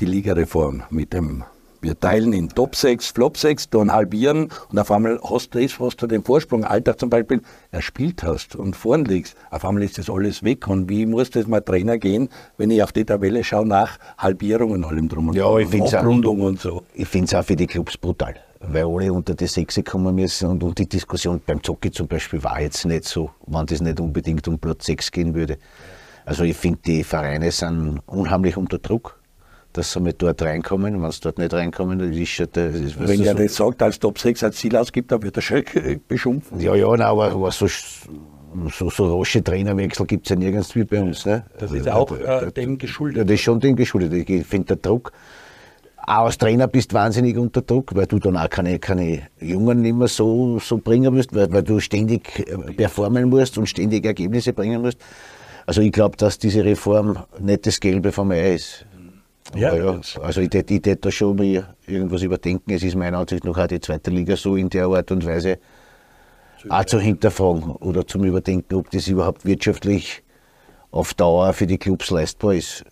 [SPEAKER 1] die Ligareform mit dem wir teilen in Top 6, Flop 6, dann halbieren und auf einmal hast du das, was du den Vorsprung, Alltag zum Beispiel, erspielt hast und vorn liegst. Auf einmal ist das alles weg. Und wie muss das mal Trainer gehen, wenn ich auf die Tabelle schaue nach Halbierung und allem drum und
[SPEAKER 2] ja, ich find's Abrundung auch, und so. Ich finde es auch für die Clubs brutal, weil alle unter die Sechse kommen müssen und, und die Diskussion beim Zocki zum Beispiel war jetzt nicht so, wenn das nicht unbedingt um Platz 6 gehen würde. Also ich finde, die Vereine sind unheimlich unter Druck dass sie mit dort reinkommen. Wenn sie dort nicht reinkommen, dann ist schon der,
[SPEAKER 1] ist, Wenn er so, das sagt, als Top 6 als Ziel ausgibt, dann wird er schon [LAUGHS] beschimpft.
[SPEAKER 2] Ja, ja, nein, aber, aber so, so, so rasche Trainerwechsel gibt es ja nirgends wie bei uns. Ne?
[SPEAKER 1] Das ist auch äh, dem geschuldet.
[SPEAKER 2] Ja, das ist schon dem geschuldet. Ich finde, der Druck, auch als Trainer bist du wahnsinnig unter Druck, weil du dann auch keine, keine Jungen nicht mehr so, so bringen musst, weil, weil du ständig äh, performen musst und ständig Ergebnisse bringen musst. Also ich glaube, dass diese Reform nicht das Gelbe vom Ei ist. Ja, ja, also ich hätte da schon mal irgendwas überdenken. Es ist meiner Ansicht nach auch die zweite Liga so in der Art und Weise auch zu hinterfragen oder zum Überdenken, ob das überhaupt wirtschaftlich auf Dauer für die Clubs leistbar ist.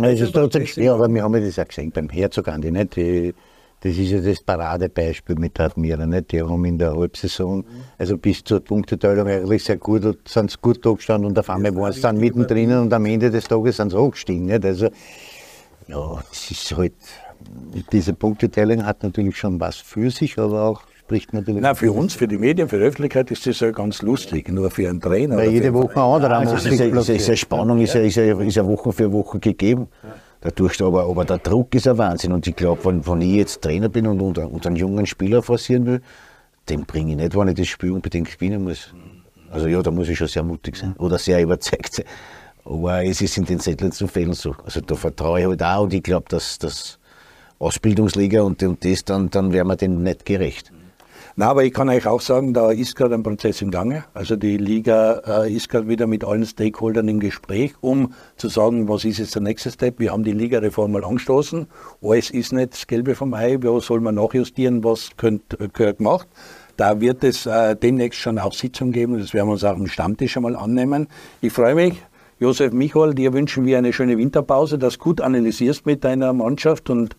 [SPEAKER 3] Es ist trotzdem schwer, aber wir haben ja das auch gesehen beim Herzog Andi, nicht? Die, das ist ja das Paradebeispiel mit Admira, nicht? Die haben in der Halbsaison, also bis zur Punkteteilung eigentlich sehr gut, sind sie gut da gestanden und auf einmal waren sie dann mittendrin und am Ende des Tages sind sie hochgestiegen, nicht? Also, ja, es ist halt, diese Punkteteilung hat natürlich schon was für sich, aber auch spricht natürlich.
[SPEAKER 1] Nein, für uns, für die Medien, für die Öffentlichkeit ist das ja ganz lustig, nur für einen Trainer.
[SPEAKER 3] Weil jede Woche ein anderer
[SPEAKER 2] also muss ist, ist, ist, ist Spannung ist ja, ist, ja, ist ja Woche für Woche gegeben. Dadurch, aber, aber der Druck ist ein Wahnsinn. Und ich glaube, wenn, wenn ich jetzt Trainer bin und, und, und einen jungen Spieler forcieren will, den bringe ich nicht, wenn ich das Spiel unbedingt gewinnen muss. Also ja, da muss ich schon sehr mutig sein oder sehr überzeugt sein. Aber es ist in den seltensten Fällen so. Also da vertraue ich halt auch und ich glaube, dass das Ausbildungsliga und, und das, dann, dann wären wir dem nicht gerecht.
[SPEAKER 1] Na, aber ich kann euch auch sagen, da ist gerade ein Prozess im Gange. Also die Liga äh, ist gerade wieder mit allen Stakeholdern im Gespräch, um zu sagen, was ist jetzt der nächste Step. Wir haben die Ligareform mal angestoßen. Alles ist nicht das Gelbe vom Ei. Wo soll man nachjustieren? Was könnt, äh, gehört gemacht? Da wird es äh, demnächst schon auch Sitzungen geben. Das werden wir uns auch im Stammtisch einmal annehmen. Ich freue mich, Josef Michael, dir wünschen wir eine schöne Winterpause, dass du gut analysierst mit deiner Mannschaft und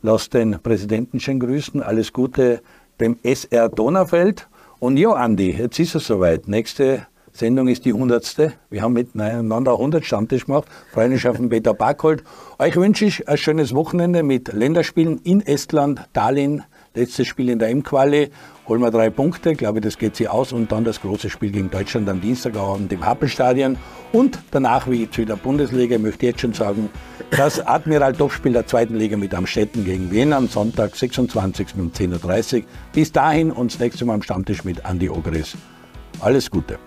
[SPEAKER 1] lass den Präsidenten schön grüßen. Alles Gute dem SR Donaufeld. Und ja, Andi, jetzt ist es soweit. Nächste Sendung ist die 100. Wir haben miteinander 100 Stammtisch gemacht. Den Peter Barkhold. Euch wünsche ich ein schönes Wochenende mit Länderspielen in Estland, Tallinn, letztes Spiel in der M-Quali. Holen wir drei Punkte, glaube ich, das geht sie aus. Und dann das große Spiel gegen Deutschland am Dienstagabend im Happelstadion. Und danach wie zu der Bundesliga, ich möchte jetzt schon sagen, das Admiral-Topspiel der zweiten Liga mit Amstetten gegen Wien am Sonntag, 26. um 10.30 Uhr. Bis dahin und das nächste Mal am Stammtisch mit Andi Ogris. Alles Gute.